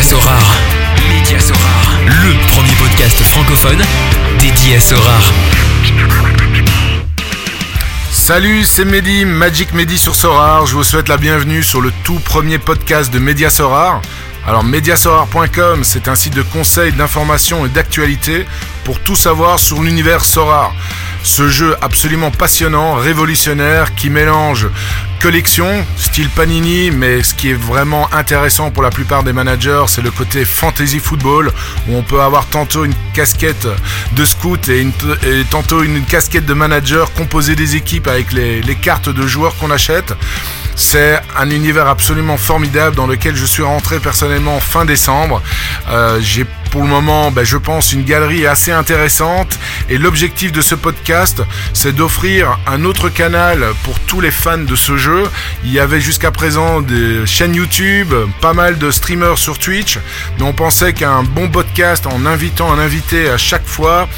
Média Sorare. Média Sorare. Le premier podcast francophone dédié à Sorare. Salut, c'est Mehdi, Magic Mehdi sur Sorare. Je vous souhaite la bienvenue sur le tout premier podcast de Média Sorare. Alors mediasorare.com, c'est un site de conseils, d'information et d'actualité pour tout savoir sur l'univers Sorare. Ce jeu absolument passionnant, révolutionnaire, qui mélange collection, style Panini, mais ce qui est vraiment intéressant pour la plupart des managers, c'est le côté fantasy football, où on peut avoir tantôt une casquette de scout et, tantôt une, casquette de manager, composer des équipes avec les, les cartes de joueurs qu'on achète. C'est un univers absolument formidable dans lequel je suis rentré personnellement fin décembre. Euh, j'ai pour le moment, ben, je pense, une galerie assez intéressante. Et l'objectif de ce podcast, c'est d'offrir un autre canal pour tous les fans de ce jeu. Il y avait jusqu'à présent des chaînes YouTube, pas mal de streamers sur Twitch. Mais on pensait qu'un bon podcast en invitant un invité à chaque fois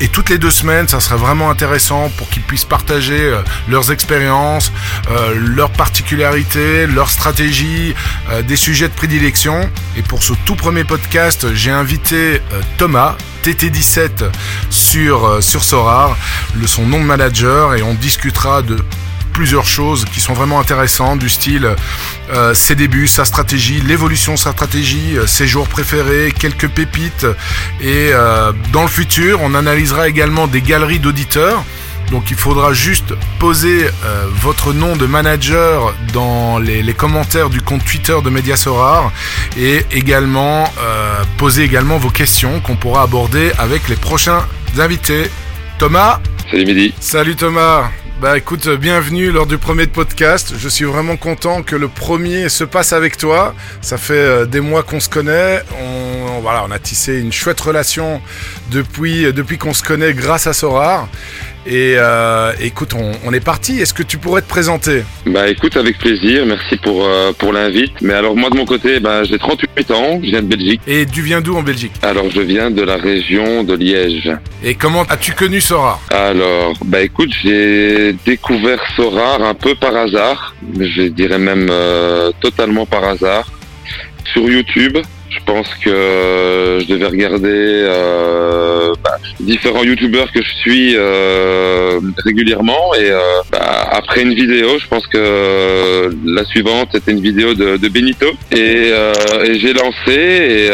et toutes les deux semaines, ça serait vraiment intéressant pour qu'ils puissent partager euh, leurs expériences, euh, leurs particularités, leurs stratégies, euh, des sujets de prédilection. Et pour ce tout premier podcast, j'ai invité Thomas, TT17 sur, sur Sorar, son nom de manager, et on discutera de plusieurs choses qui sont vraiment intéressantes, du style euh, ses débuts, sa stratégie, l'évolution de sa stratégie, euh, ses jours préférés, quelques pépites. Et euh, dans le futur, on analysera également des galeries d'auditeurs. Donc il faudra juste poser votre nom de manager dans les, commentaires du compte Twitter de Mediasorar et également poser également vos questions qu'on pourra aborder avec les prochains invités. Thomas Salut Midi. Salut Thomas. Bah écoute, bienvenue lors du premier podcast. Je suis vraiment content que le premier se passe avec toi. Ça fait euh, des mois qu'on se connaît. On, voilà, on a tissé une chouette relation depuis, depuis qu'on se connaît grâce à Sorar. Et euh, écoute, on, est parti. Est-ce que tu pourrais te présenter? Bah écoute, avec plaisir. Merci pour, euh, pour l'invite. Mais alors moi de mon côté, bah, j'ai 38 ans. Je viens de Belgique. Et tu viens d'où en Belgique? Alors je viens de la région de Liège. Et comment as-tu connu Sora? Alors, bah écoute, j'ai découvert Sora un peu par hasard. Je dirais même euh, totalement par hasard. Sur YouTube. Je pense que je devais regarder euh, bah, différents youtubeurs que je suis euh, régulièrement et euh, bah, après une vidéo, je pense que la suivante c'était une vidéo de, de Benito et, et j'ai lancé et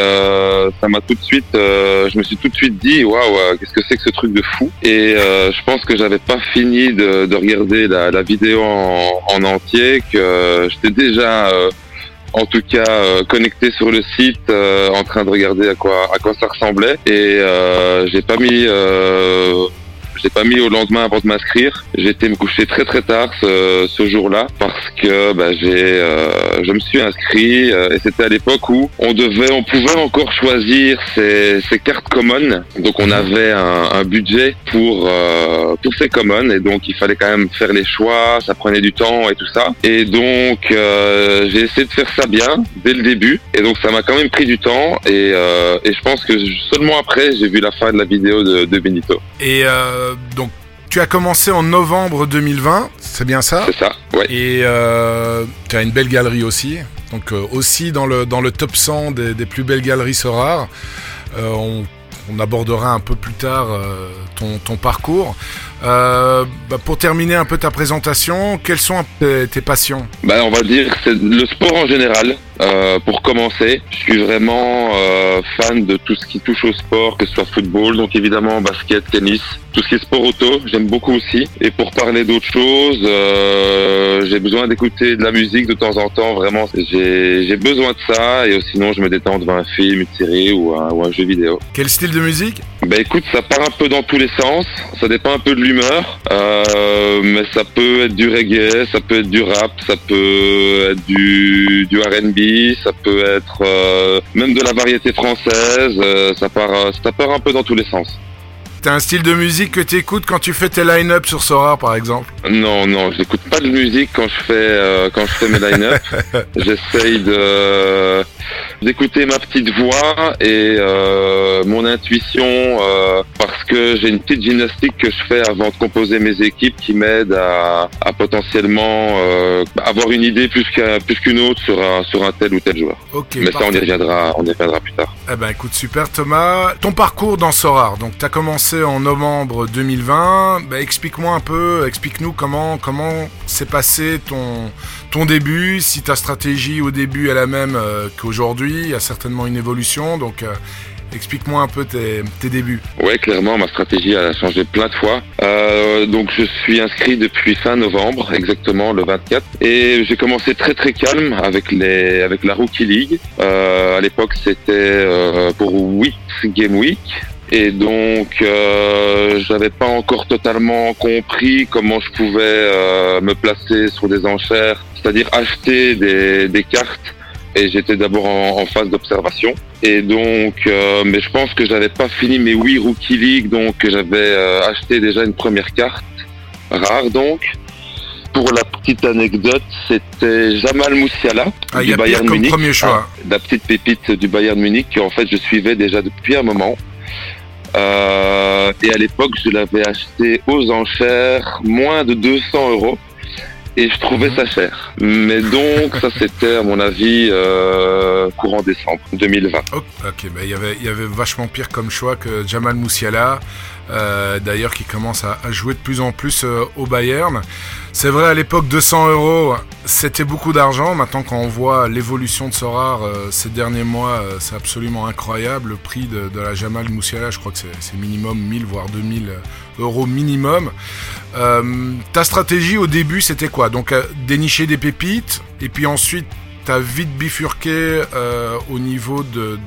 ça m'a tout de suite, je me suis tout de suite dit waouh qu'est-ce que c'est que ce truc de fou et je pense que j'avais pas fini de, de regarder la, la vidéo en, en, entier que j'étais déjà en tout cas euh, connecté sur le site euh, en train de regarder à quoi à quoi ça ressemblait. Et euh, j'ai pas mis j'ai pas mis au lendemain avant de m'inscrire. J'ai été me coucher très très tard ce, ce jour-là parce que bah, j'ai, euh, je me suis inscrit euh, et c'était à l'époque où on devait, on pouvait encore choisir ces, ces cartes common. Donc on avait un, un budget pour euh, pour ces common et donc il fallait quand même faire les choix. Ça prenait du temps et tout ça. Et donc j'ai essayé de faire ça bien dès le début. Et donc ça m'a quand même pris du temps et, et je pense que seulement après j'ai vu la fin de la vidéo de, de Benito. Euh, donc, tu as commencé en novembre 2020, c'est bien ça C'est ça, ouais. Et euh, tu as une belle galerie aussi. Donc, euh, aussi dans le, dans le top 100 des, plus belles galeries rares. on, on, abordera un peu plus tard ton, ton, parcours. Euh, bah, pour terminer un peu ta présentation, quelles sont tes passions? Bah, On va dire c'est le sport en général. Euh, pour commencer, je suis vraiment euh, fan de tout ce qui touche au sport, que ce soit football, donc évidemment basket, tennis, tout ce qui est sport auto, j'aime beaucoup aussi. Et pour parler d'autres choses, euh, j'ai besoin d'écouter de la musique de temps en temps, vraiment, j'ai besoin de ça. Et sinon, je me détends devant un film, une série ou un, ou un jeu vidéo. Quel style de musique? Bah écoute, ça part un peu dans tous les sens, ça dépend un peu de l'humeur, euh, mais ça peut être du reggae, ça peut être du rap, ça peut être du, du R&B, ça peut être euh, même de la variété française, euh, ça part, ça part un peu dans tous les sens. T'as un style de musique que tu écoutes quand tu fais tes line-up sur Sora, par exemple? Non, non, j'écoute pas de musique quand je fais quand je fais mes line-up. J'essaye de d'écouter ma petite voix et euh, mon intuition euh, parce que j'ai une petite gymnastique que je fais avant de composer mes équipes qui m'aide à, à, potentiellement euh, avoir une idée plus qu'une plus qu'une autre sur un, sur un tel ou tel joueur. Mais ça, on y reviendra, on y reviendra plus tard. Eh ben, écoute, super Thomas. Ton parcours dans Sorar, donc tu as commencé en novembre 2020. Ben, explique-moi un peu, explique-nous comment comment s'est passé ton ton début, si ta stratégie au début est la même euh, qu'aujourd'hui, il y a certainement une évolution. Donc euh, Explique-moi un peu tes, débuts. Ouais, clairement, ma stratégie a changé plein de fois. Euh, donc, je suis inscrit depuis fin novembre, exactement le 24, et j'ai commencé très très calme avec les avec la Rookie League. Euh, à l'époque, c'était pour 8 Game Week. Et donc, euh, j'avais pas encore totalement compris comment je pouvais me placer sur des enchères, c'est-à-dire acheter des, des cartes et j'étais d'abord en, en, phase d'observation. Et donc, euh, mais je pense que j'avais pas fini mes 8 Rookie League, donc j'avais euh, acheté déjà une première carte, rare donc. Pour la petite anecdote, c'était Jamal Moussiala ah, du Bayern Munich, premier choix. Ah, la petite pépite du Bayern Munich que en fait je suivais déjà depuis un moment. Euh, et à l'époque, je l'avais acheté aux enchères moins de 200 euros et je trouvais ça cher. Mais donc ça c'était à mon avis euh, courant décembre 2020. Ok, bah, y avait il y avait vachement pire comme choix que Jamal Moussiala. Euh, d'ailleurs qui commence à, à, jouer de plus en plus euh, au Bayern. C'est vrai à l'époque 200 euros c'était beaucoup d'argent. Maintenant quand on voit l'évolution de Sorar ces derniers mois, c'est absolument incroyable. Le prix de, de, la Jamal Moussiala, je crois que c'est minimum 1000 voire 2000 euros minimum. Euh, ta stratégie au début c'était quoi? Donc dénicher des pépites et puis ensuite t'as vite bifurqué euh, au niveau de,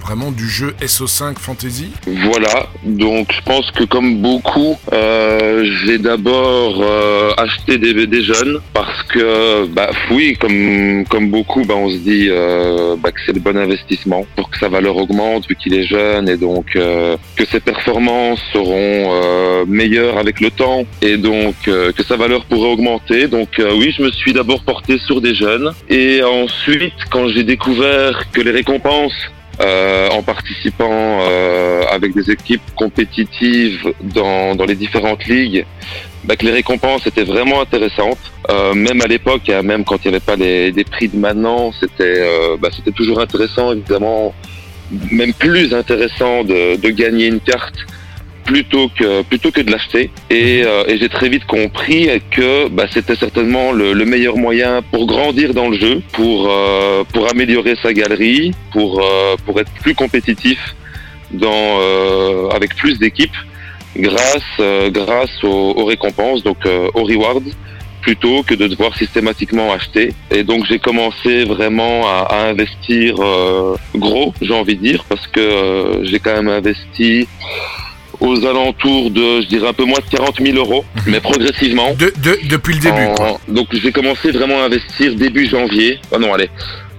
vraiment du jeu SO5 Fantasy Voilà, donc je pense que comme beaucoup, euh, j'ai d'abord euh, acheté des, jeunes parce que, bah oui, comme, comme beaucoup, bah, on se dit bah, que c'est le bon investissement pour que sa valeur augmente vu qu'il est jeune et donc que ses performances seront meilleures avec le temps et donc que sa valeur pourrait augmenter. Donc oui, je me suis d'abord porté sur des jeunes et en ensuite, quand j'ai découvert que les récompenses euh, en participant euh, avec des équipes compétitives dans, les différentes ligues, bah, que les récompenses étaient vraiment intéressantes. Euh, même à l'époque, hein, même quand il n'y avait pas les, des prix de maintenant, c'était bah, c'était toujours intéressant, évidemment, même plus intéressant de gagner une carte plutôt que plutôt que de l'acheter et, euh, et j'ai très vite compris que bah, c'était certainement le, le, meilleur moyen pour grandir dans le jeu pour euh, pour améliorer sa galerie pour euh, pour être plus compétitif dans euh, avec plus d'équipes grâce euh, grâce aux, aux, récompenses donc aux rewards plutôt que de devoir systématiquement acheter. Et donc j'ai commencé vraiment à, à investir gros, j'ai envie de dire, parce que j'ai quand même investi aux alentours de, je dirais un peu moins de 40 000 euros, mais progressivement. De, de, depuis le début. En, quoi. Donc j'ai commencé vraiment à investir début janvier. Ah non, allez,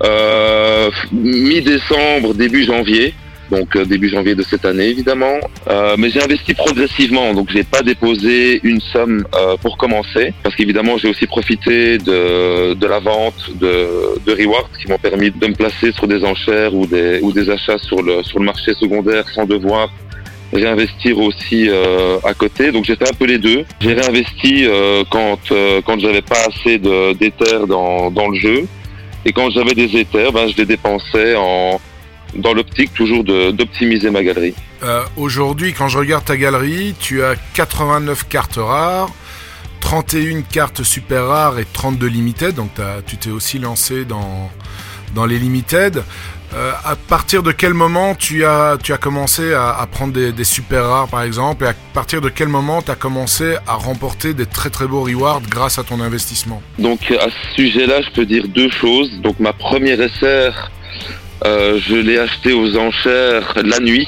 euh, mi-décembre, début janvier. Donc euh, début janvier de cette année évidemment, euh, mais j'ai investi progressivement, donc j'ai pas déposé une somme euh, pour commencer, parce qu'évidemment j'ai aussi profité de, de la vente de, de rewards qui m'ont permis de me placer sur des enchères ou des, ou des achats sur le, sur le marché secondaire sans devoir réinvestir aussi euh, à côté. Donc j'ai fait un peu les deux. J'ai réinvesti euh, quand euh, quand j'avais pas assez d'éther dans, dans le jeu. Et quand j'avais des éthers, ben, je les dépensais en dans l'optique toujours d'optimiser ma galerie. Euh, Aujourd'hui, quand je regarde ta galerie, tu as 89 cartes rares, 31 cartes super rares et 32 limited. Donc tu t'es aussi lancé dans, dans les limited. Euh, à partir de quel moment tu as, commencé à, prendre des, super rares par exemple et à partir de quel moment tu as commencé à remporter des très très beaux rewards grâce à ton investissement? Donc à ce sujet-là, je peux dire deux choses. Donc ma première SR, euh, je l'ai acheté aux enchères la nuit.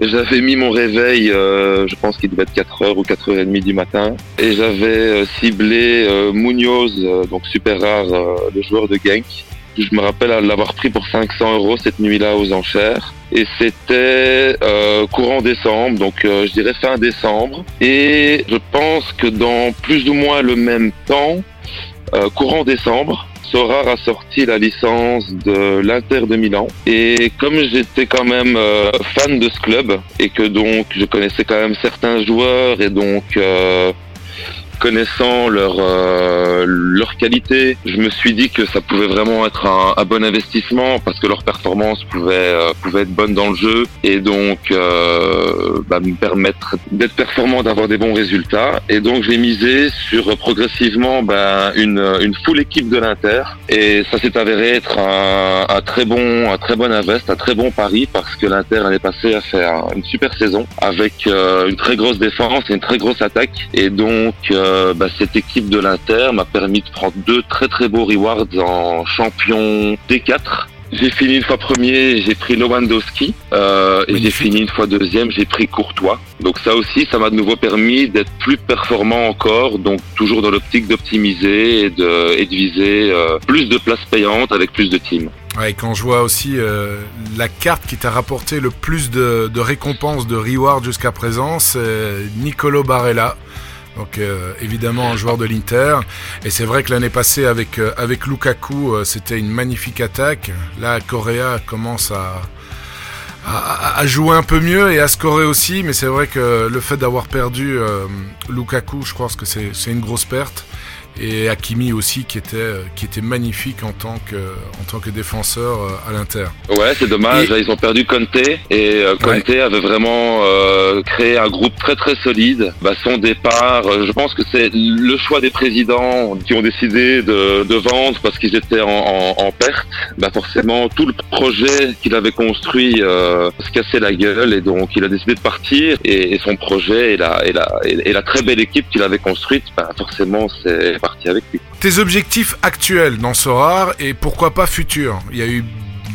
J'avais mis mon réveil, euh, je pense qu'il devait être 4h ou 4h30 du matin. Et j'avais ciblé Munoz, donc super rare, le joueur de Genk. Je me rappelle l'avoir pris pour 500 euros cette nuit-là aux enchères. Et c'était euh, courant décembre, donc euh, je dirais fin décembre. Et je pense que dans plus ou moins le même temps, euh, courant décembre, Sorar a sorti la licence de l'Inter de Milan. Et comme j'étais quand même fan de ce club et que donc je connaissais quand même certains joueurs et donc connaissant leur euh, leur qualité, je me suis dit que ça pouvait vraiment être un, un bon investissement parce que leur performance pouvait euh, pouvait être bonne dans le jeu et donc euh, bah, me permettre d'être performant, d'avoir des bons résultats. Et donc j'ai misé sur progressivement bah, une une full équipe de l'Inter et ça s'est avéré être un, un, très bon un très bon invest, un très bon pari parce que l'Inter l'année passée a fait une super saison avec euh, une très grosse défense et une très grosse attaque et donc euh, bah, cette équipe de l'Inter m'a permis de prendre deux très très beaux rewards en champion D4. J'ai fini une fois premier, j'ai pris Lewandowski euh, et j'ai fini une fois deuxième, j'ai pris Courtois. Donc ça aussi, ça m'a de nouveau permis d'être plus performant encore, donc toujours dans l'optique d'optimiser et de, et de viser euh, plus de places payantes avec plus de teams. Ouais, quand je vois aussi euh, la carte qui t'a rapporté le plus de, de récompenses, de rewards jusqu'à présent, c'est Nicolo Barella. Donc euh, évidemment un joueur de l'Inter. Et c'est vrai que l'année passée avec, euh, avec Lukaku, euh, c'était une magnifique attaque. Là, Correa commence à, à, jouer un peu mieux et à scorer aussi. Mais c'est vrai que le fait d'avoir perdu Lukaku, je pense que c'est une grosse perte et Hakimi aussi qui était qui était magnifique en tant que en tant que défenseur euh, à l'Inter. Ouais, c'est dommage, et... ils ont perdu Conte et euh, Conte ouais. avait vraiment euh, créé un groupe très très solide. Bah, son départ, euh, je pense que c'est le choix des présidents qui ont décidé de, de vendre parce qu'ils étaient en, en, en, perte. Bah forcément, tout le projet qu'il avait construit euh, se cassait la gueule et donc il a décidé de partir et, et son projet et la, et, la, et la très belle équipe qu'il avait construite, bah, forcément c'est parti avec lui. Tes objectifs actuels dans Sorar et pourquoi pas futurs Il y a eu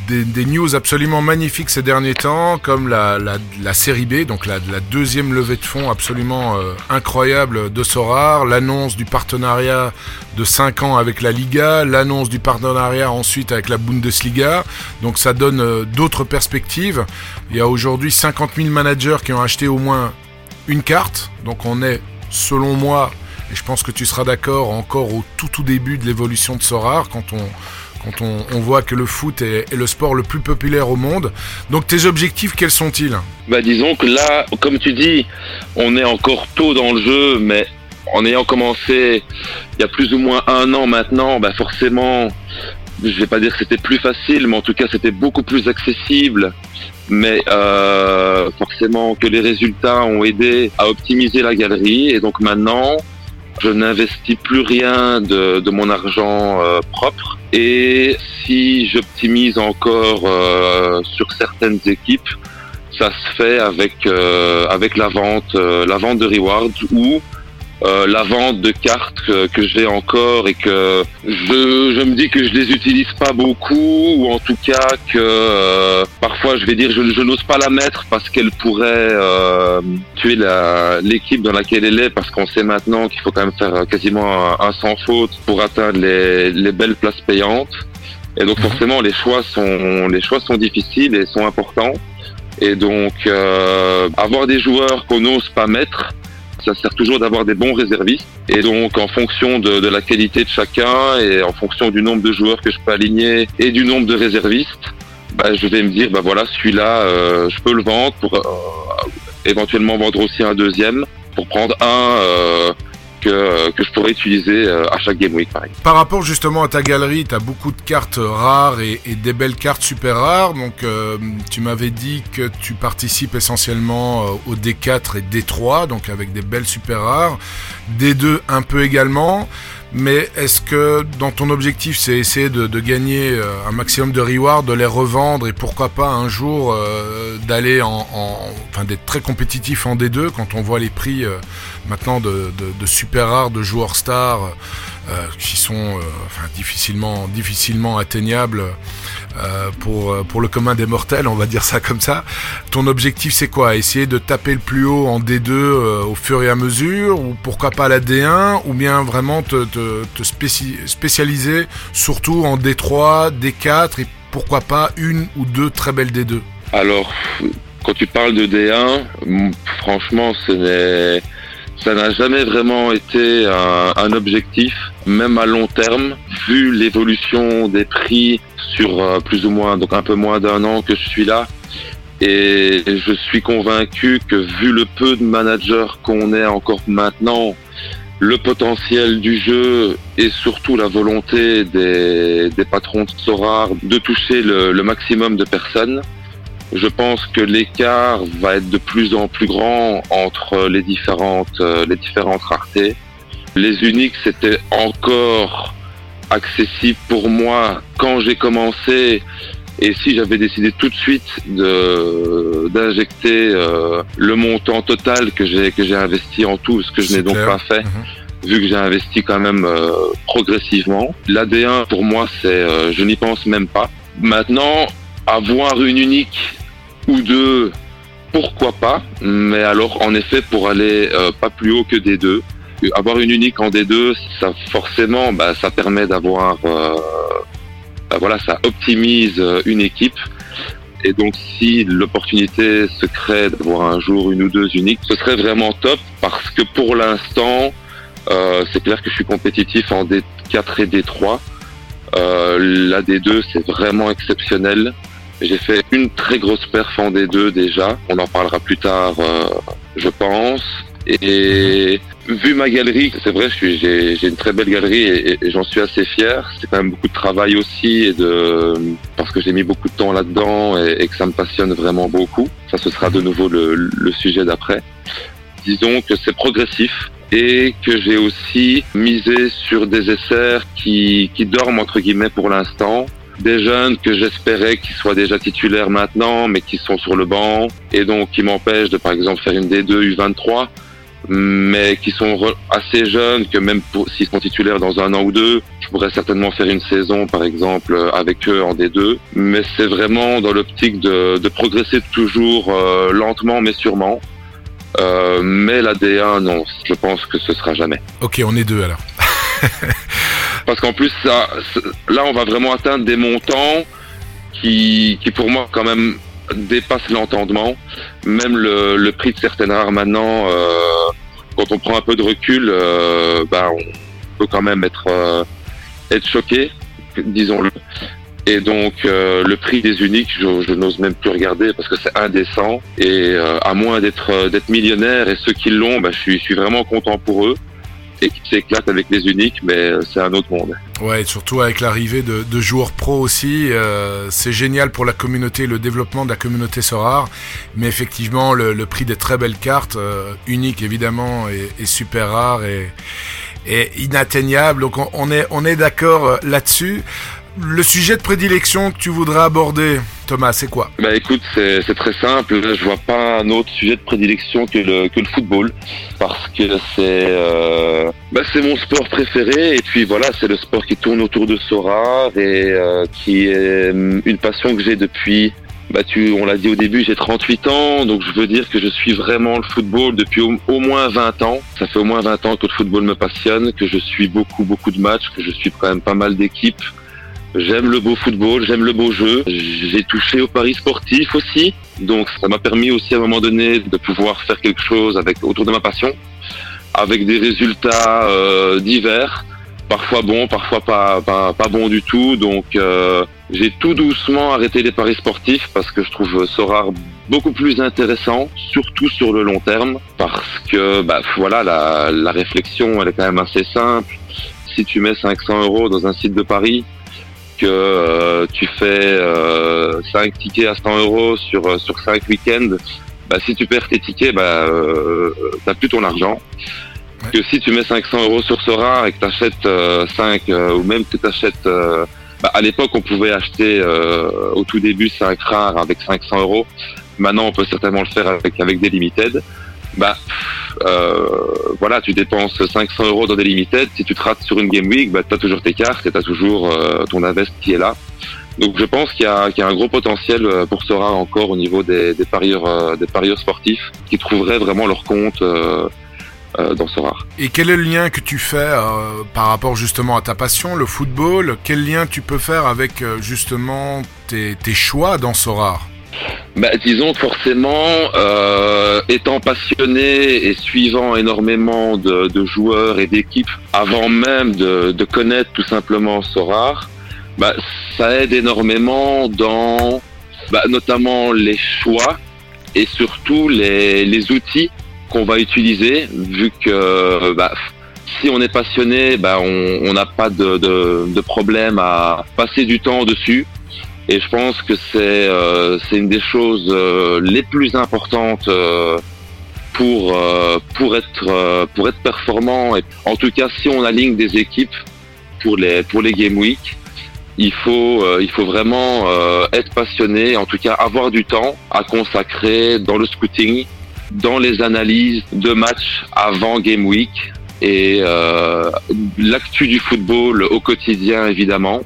des, news absolument magnifiques ces derniers temps, comme la, la, la série B, donc la, la, deuxième levée de fonds absolument euh, incroyable de Sorar, l'annonce du partenariat de 5 ans avec la Liga, l'annonce du partenariat ensuite avec la Bundesliga, donc ça donne euh, d'autres perspectives. Il y a aujourd'hui 50 000 managers qui ont acheté au moins une carte, donc on est, selon moi, et je pense que tu seras d'accord encore au tout tout début de l'évolution de Sorar quand on quand on, voit que le foot est, le sport le plus populaire au monde. Donc tes objectifs, quels sont-ils? Bah, Disons que là, comme tu dis, on est encore tôt dans le jeu, mais en ayant commencé il y a plus ou moins un an maintenant, bah forcément, je vais pas dire que c'était plus facile, mais en tout cas c'était beaucoup plus accessible. Mais euh, forcément que les résultats ont aidé à optimiser la galerie et donc maintenant je n'investis plus rien de, mon argent euh, propre. Et si j'optimise encore euh, sur certaines équipes, ça se fait avec euh, avec la vente la vente de rewards ou euh, la vente de cartes que, que j'ai encore et que je, je, me dis que je les utilise pas beaucoup ou en tout cas que euh, parfois je vais dire je, je n'ose pas la mettre parce qu'elle pourrait euh, tuer l'équipe dans laquelle elle est parce qu'on sait maintenant qu'il faut quand même faire quasiment un, un, sans faute pour atteindre les, les belles places payantes. Et donc forcément les choix sont les choix sont difficiles et sont importants. Et donc euh, avoir des joueurs qu'on n'ose pas mettre ça sert toujours d'avoir des bons réservistes. Et donc, en fonction de, la qualité de chacun et en fonction du nombre de joueurs que je peux aligner et du nombre de réservistes, bah, je vais me dire, bah voilà, celui-là, euh, je peux le vendre pour euh, éventuellement vendre aussi un deuxième pour prendre un euh, que, que, je pourrais utiliser à chaque Game Week, pareil. Par rapport justement à ta galerie, tu as beaucoup de cartes rares et, des belles cartes super rares. Donc, euh, tu m'avais dit que tu participes essentiellement euh, au D4 et D3, donc avec des belles super rares. D2 un peu également. Mais est-ce que dans ton objectif, c'est essayer de, gagner euh, un maximum de rewards, de les revendre et pourquoi pas un jour euh, d'aller en, en, enfin d'être très compétitif en D2 quand on voit les prix euh, maintenant de, de, de, super rares de joueurs stars qui sont euh, enfin, difficilement, difficilement atteignables euh, pour, pour le commun des mortels, on va dire ça comme ça. Ton objectif c'est quoi? Essayer de taper le plus haut en D2 au fur et à mesure ou pourquoi pas la D1 ou bien vraiment te, te, te spéci spécialiser surtout en D3, D4 et pourquoi pas une ou deux très belles D2 Alors, quand tu parles de D1, franchement, ce n'est Ça n'a jamais vraiment été un, un, objectif, même à long terme, vu l'évolution des prix sur euh, plus ou moins, donc un peu moins d'un an que je suis là. Et je suis convaincu que vu le peu de managers qu'on est encore maintenant, le potentiel du jeu et surtout la volonté des, patrons de Sorar de toucher le maximum de personnes, je pense que l'écart va être de plus en plus grand entre les différentes, euh, les différentes raretés. Les uniques, c'était encore accessible pour moi quand j'ai commencé. Et si j'avais décidé tout de suite de d'injecter euh, le montant total que j'ai que j'ai investi en tout, ce que je n'ai donc pas fait, mmh. vu que j'ai investi quand même euh, progressivement. L'AD1 pour moi, c'est euh, je n'y pense même pas. Maintenant, avoir une unique ou deux, pourquoi pas, mais alors en effet pour aller euh, pas plus haut que des deux. Avoir une unique en D2, ça forcément, bah, ça permet d'avoir, euh, bah, voilà, ça optimise euh, une équipe. Et donc, si l'opportunité se crée d'avoir un jour une ou deux uniques, ce serait vraiment top parce que pour l'instant, c'est clair que je suis compétitif en D4 et D3. Euh, la D2, c'est vraiment exceptionnel. J'ai fait une très grosse perf en D2 déjà. On en parlera plus tard, euh, je pense. Et vu ma galerie, c'est vrai, j'ai une très belle galerie et, j'en suis assez fier. C'est quand même beaucoup de travail aussi et de parce que j'ai mis beaucoup de temps là-dedans et, que ça me passionne vraiment beaucoup. Ça, ce sera de nouveau le, sujet d'après. Disons que c'est progressif et que j'ai aussi misé sur des essais qui dorment entre guillemets pour l'instant des jeunes que j'espérais qu'ils soient déjà titulaires maintenant, mais qui sont sur le banc, et donc qui m'empêchent de, par exemple, faire une D2 U23, mais qui sont assez jeunes que même s'ils sont titulaires dans un an ou deux, je pourrais certainement faire une saison, par exemple, avec eux en D2. Mais c'est vraiment dans l'optique de, progresser toujours euh, lentement, mais sûrement. Euh, mais la D1, non, je pense que ce sera jamais. Ok, on est deux alors. parce qu'en plus là on va vraiment atteindre des montants qui, pour moi quand même dépassent l'entendement. Même le, prix de certaines rares maintenant, euh, quand on prend un peu de recul, euh, bah, on peut quand même être euh, choqué, disons-le. Et donc le prix des uniques, je, n'ose même plus regarder parce que c'est indécent. Et à moins d'être millionnaire, et ceux qui l'ont, bah, je suis vraiment content pour eux et qui s'éclate avec les uniques, mais c'est un autre monde. Ouais, surtout avec l'arrivée de, joueurs pro aussi, euh, c'est génial pour la communauté, le développement de la communauté Sorare, mais effectivement le, prix des très belles cartes, euh, uniques évidemment, est, super rare et, inatteignable, donc on, est, on est d'accord là-dessus. Le sujet de prédilection que tu voudrais aborder, Thomas, c'est quoi? Bah écoute, c'est très simple. Je vois pas un autre sujet de prédilection que le, football, parce que c'est euh, bah c'est mon sport préféré. Et puis voilà, c'est le sport qui tourne autour de Sora et euh, qui est une passion que j'ai depuis. Bah tu, on l'a dit au début, j'ai 38 ans, donc je veux dire que je suis vraiment le football depuis au, au, moins 20 ans. Ça fait au moins 20 ans que le football me passionne, que je suis beaucoup beaucoup de matchs, que je suis quand même pas mal d'équipes. J'aime le beau football, j'aime le beau jeu. J'ai touché au paris sportif aussi. Donc ça m'a permis aussi à un moment donné de pouvoir faire quelque chose avec autour de ma passion, avec des résultats euh, divers, parfois bons, parfois pas, pas, pas bons du tout. Donc euh, j'ai tout doucement arrêté les paris sportifs parce que je trouve Sorar beaucoup plus intéressant, surtout sur le long terme, parce que bah, voilà la, la réflexion elle est quand même assez simple. Si tu mets 500 euros dans un site de paris, que euh, tu fais euh, 5 tickets à 100 euros sur euh, sur 5 week-ends, bah, si tu perds tes tickets, bah, euh, t'as plus ton argent. Ouais. Que si tu mets 500 euros sur Sora et que t'achètes euh, 5 euh, ou même que t'achètes, euh, bah, à l'époque on pouvait acheter euh, au tout début 5 rares avec 500 euros. Maintenant on peut certainement le faire avec avec des limited. Bah euh, voilà, tu dépenses 500 euros dans des limited. Si tu te rates sur une game week, bah, tu as toujours tes cartes et tu as toujours euh, ton invest qui est là. Donc je pense qu'il y, a un gros potentiel pour Sora encore au niveau des, des parieurs, euh, des parieurs sportifs qui trouveraient vraiment leur compte euh, dans Sora. Et quel est le lien que tu fais euh, par rapport justement à ta passion, le football? Quel lien tu peux faire avec justement tes, tes choix dans Sora? Bah, disons forcément, euh, étant passionné et suivant énormément de, joueurs et d'équipes avant même de, connaître tout simplement Sorar, bah, ça aide énormément dans bah, notamment les choix et surtout les, les outils qu'on va utiliser, vu que bah, si on est passionné, bah, on n'a pas de, de, de problème à passer du temps dessus. Et je pense que c'est euh, une des choses euh, les plus importantes euh, pour pour être pour être performant. Et en tout cas, si on aligne des équipes pour les pour les game week, il faut il faut vraiment être passionné. En tout cas, avoir du temps à consacrer dans le scouting, dans les analyses de matchs avant game week et l'actu du football au quotidien évidemment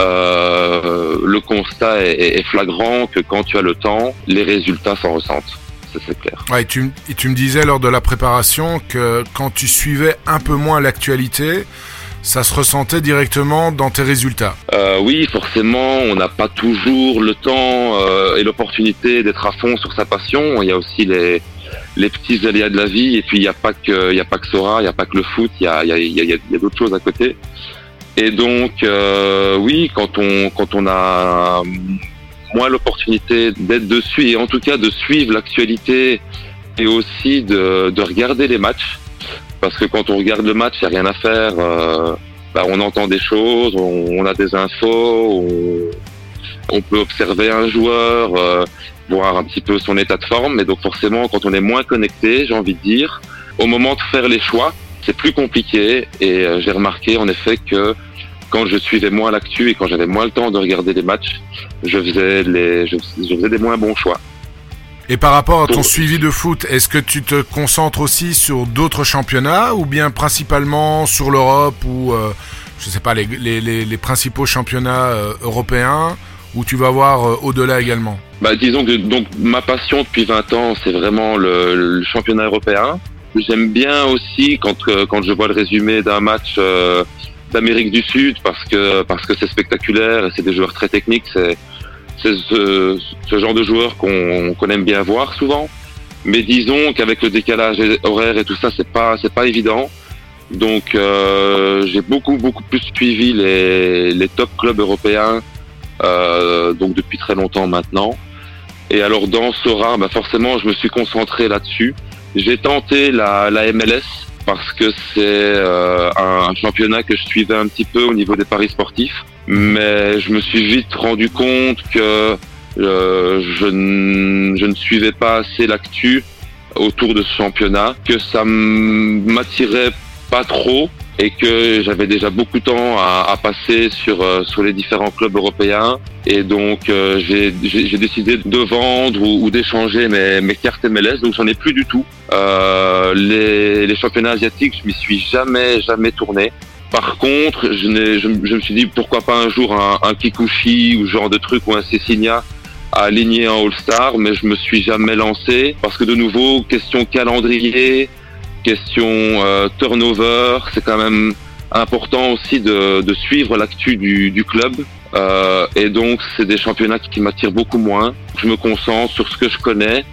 euh, le constat est, flagrant que quand tu as le temps, les résultats s'en ressentent. C'est clair. Ouais, et, tu, et tu me disais lors de la préparation que quand tu suivais un peu moins l'actualité, ça se ressentait directement dans tes résultats. Euh, oui, forcément, on n'a pas toujours le temps euh, et l'opportunité d'être à fond sur sa passion. Il y a aussi les, les petits aléas de la vie, et puis il n'y a pas que il y a pas que Sora, il n'y a pas que le foot, il y a, il y a, il y a d'autres choses à côté. Et donc, euh, oui, quand on, quand on a moins l'opportunité d'être dessus et en tout cas de suivre l'actualité et aussi de, de, regarder les matchs, parce que quand on regarde le match, il n'y a rien à faire. Euh, bah, on entend des choses, on, a des infos, on, peut observer un joueur, euh, voir un petit peu son état de forme. Mais donc forcément, quand on est moins connecté, j'ai envie de dire, au moment de faire les choix, c'est plus compliqué. Et j'ai remarqué en effet que quand je suivais moins l'actu et quand j'avais moins le temps de regarder les matchs, je faisais, les, je, faisais des moins bons choix. Et par rapport à ton suivi de foot, est-ce que tu te concentres aussi sur d'autres championnats ou bien principalement sur l'Europe ou, euh, je sais pas, les, les, les, principaux championnats euh, européens ou tu vas voir euh, au-delà également? Bah, Disons que donc, ma passion depuis 20 ans, c'est vraiment le, le, championnat européen. J'aime bien aussi quand, quand je vois le résumé d'un match d'Amérique du Sud parce que parce que c'est spectaculaire et c'est des joueurs très techniques. C'est ce, ce, genre de joueurs qu'on qu'on aime bien voir souvent. Mais disons qu'avec le décalage horaire et tout ça, c'est pas c'est pas évident. Donc euh, j'ai beaucoup beaucoup plus suivi les les top clubs européens euh, donc depuis très longtemps maintenant. Et alors dans Sora, bah forcément, je me suis concentré là-dessus. J'ai tenté la, la MLS parce que c'est euh, un championnat que je suivais un petit peu au niveau des paris sportifs. Mais je me suis vite rendu compte que euh, je, ne suivais pas assez l'actu autour de ce championnat, que ça m'attirait pas trop et que j'avais déjà beaucoup de temps à, passer sur euh, sur les différents clubs européens. Et donc j'ai décidé de vendre ou, ou d'échanger mes, mes cartes MLS donc j'en ai plus du tout euh, les, les championnats asiatiques je m'y suis jamais jamais tourné par contre je, je, je, me suis dit pourquoi pas un jour un, un Kikuchi ou genre de truc ou un Cecilia à aligner en All-Star, mais je me suis jamais lancé parce que de nouveau, question calendrier, question euh, turnover, c'est quand même important aussi de, de suivre l'actu du, du, club. Euh, et donc, c'est des championnats qui m'attirent beaucoup moins. Je me concentre sur ce que je connais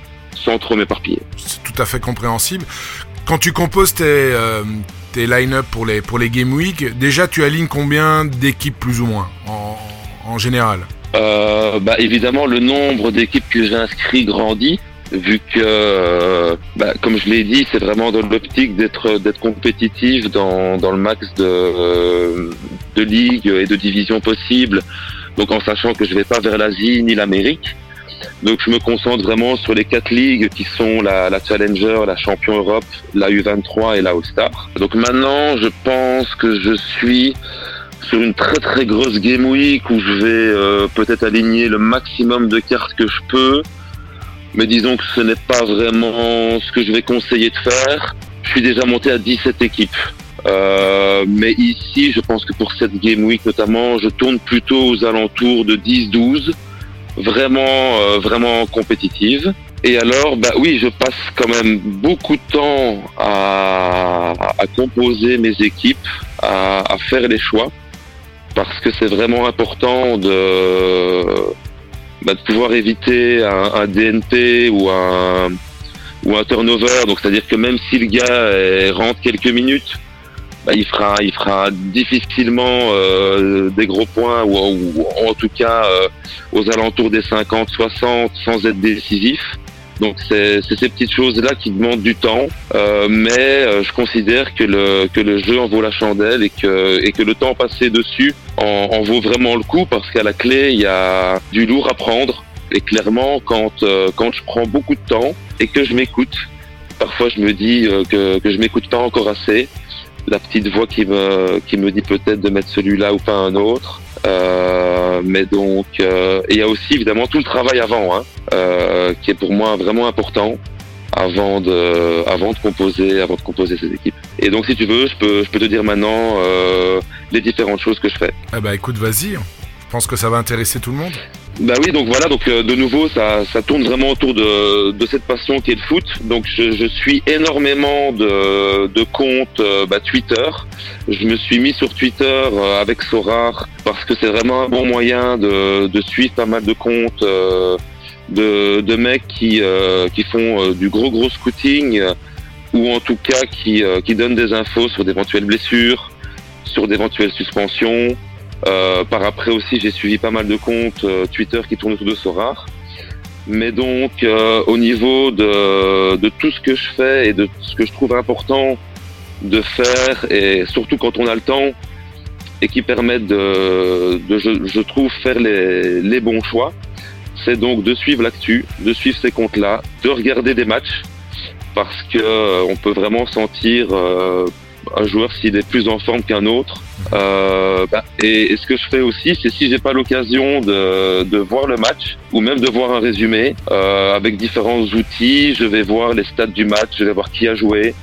sans trop m'éparpiller. C'est tout à fait compréhensible. Quand tu composes tes, euh, tes line-up pour les, pour les Game Week, déjà tu alignes combien d'équipes plus ou moins en, en général? Euh, bah, Évidemment, le nombre d'équipes que j'ai inscrit grandit vu que, euh, bah, comme je l'ai dit, c'est vraiment dans l'optique d'être d'être compétitif dans, dans le max de, euh, de ligues et de divisions possibles. Donc en sachant que je vais pas vers l'Asie ni l'Amérique. Donc je me concentre vraiment sur les quatre ligues qui sont la, Challenger, la Champion Europe, la U23 et la All-Star. Donc maintenant, je pense que je suis sur une très très grosse game week où je vais euh, peut-être aligner le maximum de cartes que je peux mais disons que ce n'est pas vraiment ce que je vais conseiller de faire. Je suis déjà monté à 17 équipes. Euh, mais ici, je pense que pour cette Game Week notamment, je tourne plutôt aux alentours de 10-12, vraiment, euh, vraiment compétitive. Et alors, bah oui, je passe quand même beaucoup de temps à, à composer mes équipes, à, à, faire les choix, parce que c'est vraiment important de bah, de pouvoir éviter un, un DNP ou un ou un turnover. Donc c'est-à-dire que même si le gars euh, rentre quelques minutes, bah, il fera il fera difficilement euh, des gros points ou, en tout cas euh, aux alentours des 50 60 sans être décisif. Donc c'est ces petites choses-là qui demandent du temps, euh, mais je considère que le, jeu en vaut la chandelle et que, le temps passé dessus en, vaut vraiment le coup parce qu'à la clé, il y a du lourd à prendre. Et clairement, quand, quand je prends beaucoup de temps et que je m'écoute, parfois je me dis que, que je m'écoute pas encore assez. La petite voix qui me, qui me dit peut-être de mettre celui-là ou pas un autre. Euh, mais donc, euh, il y a aussi évidemment tout le travail avant, hein, euh, qui est pour moi vraiment important avant de, composer, avant de composer ces équipes. Et donc, si tu veux, je peux, je peux te dire maintenant les différentes choses que je fais. Eh bah écoute, vas-y. Je pense que ça va intéresser tout le monde? Bah oui, donc voilà, donc euh, de nouveau, ça, ça tourne vraiment autour de, cette passion qui est le foot. Donc je, suis énormément de, comptes euh, bah, Twitter. Je me suis mis sur Twitter euh, avec Sorar parce que c'est vraiment un bon moyen de, suivre pas mal de comptes de, mecs qui, qui font du gros gros scouting ou en tout cas qui, qui donnent des infos sur d'éventuelles blessures, sur d'éventuelles suspensions. Euh, par après aussi, j'ai suivi pas mal de comptes euh, Twitter qui tournent autour de Sorar. Mais donc, euh, au niveau de, de tout ce que je fais et de ce que je trouve important de faire, et surtout quand on a le temps, et qui permettent de, de je, je trouve, faire les, les bons choix, c'est donc de suivre l'actu, de suivre ces comptes-là, de regarder des matchs, parce que euh, on peut vraiment sentir euh, un joueur s'il est plus en forme qu'un autre. Euh, bah, et, ce que je fais aussi, c'est si j'ai pas l'occasion de, voir le match ou même de voir un résumé euh, avec différents outils, je vais voir les stats du match, je vais voir qui a joué,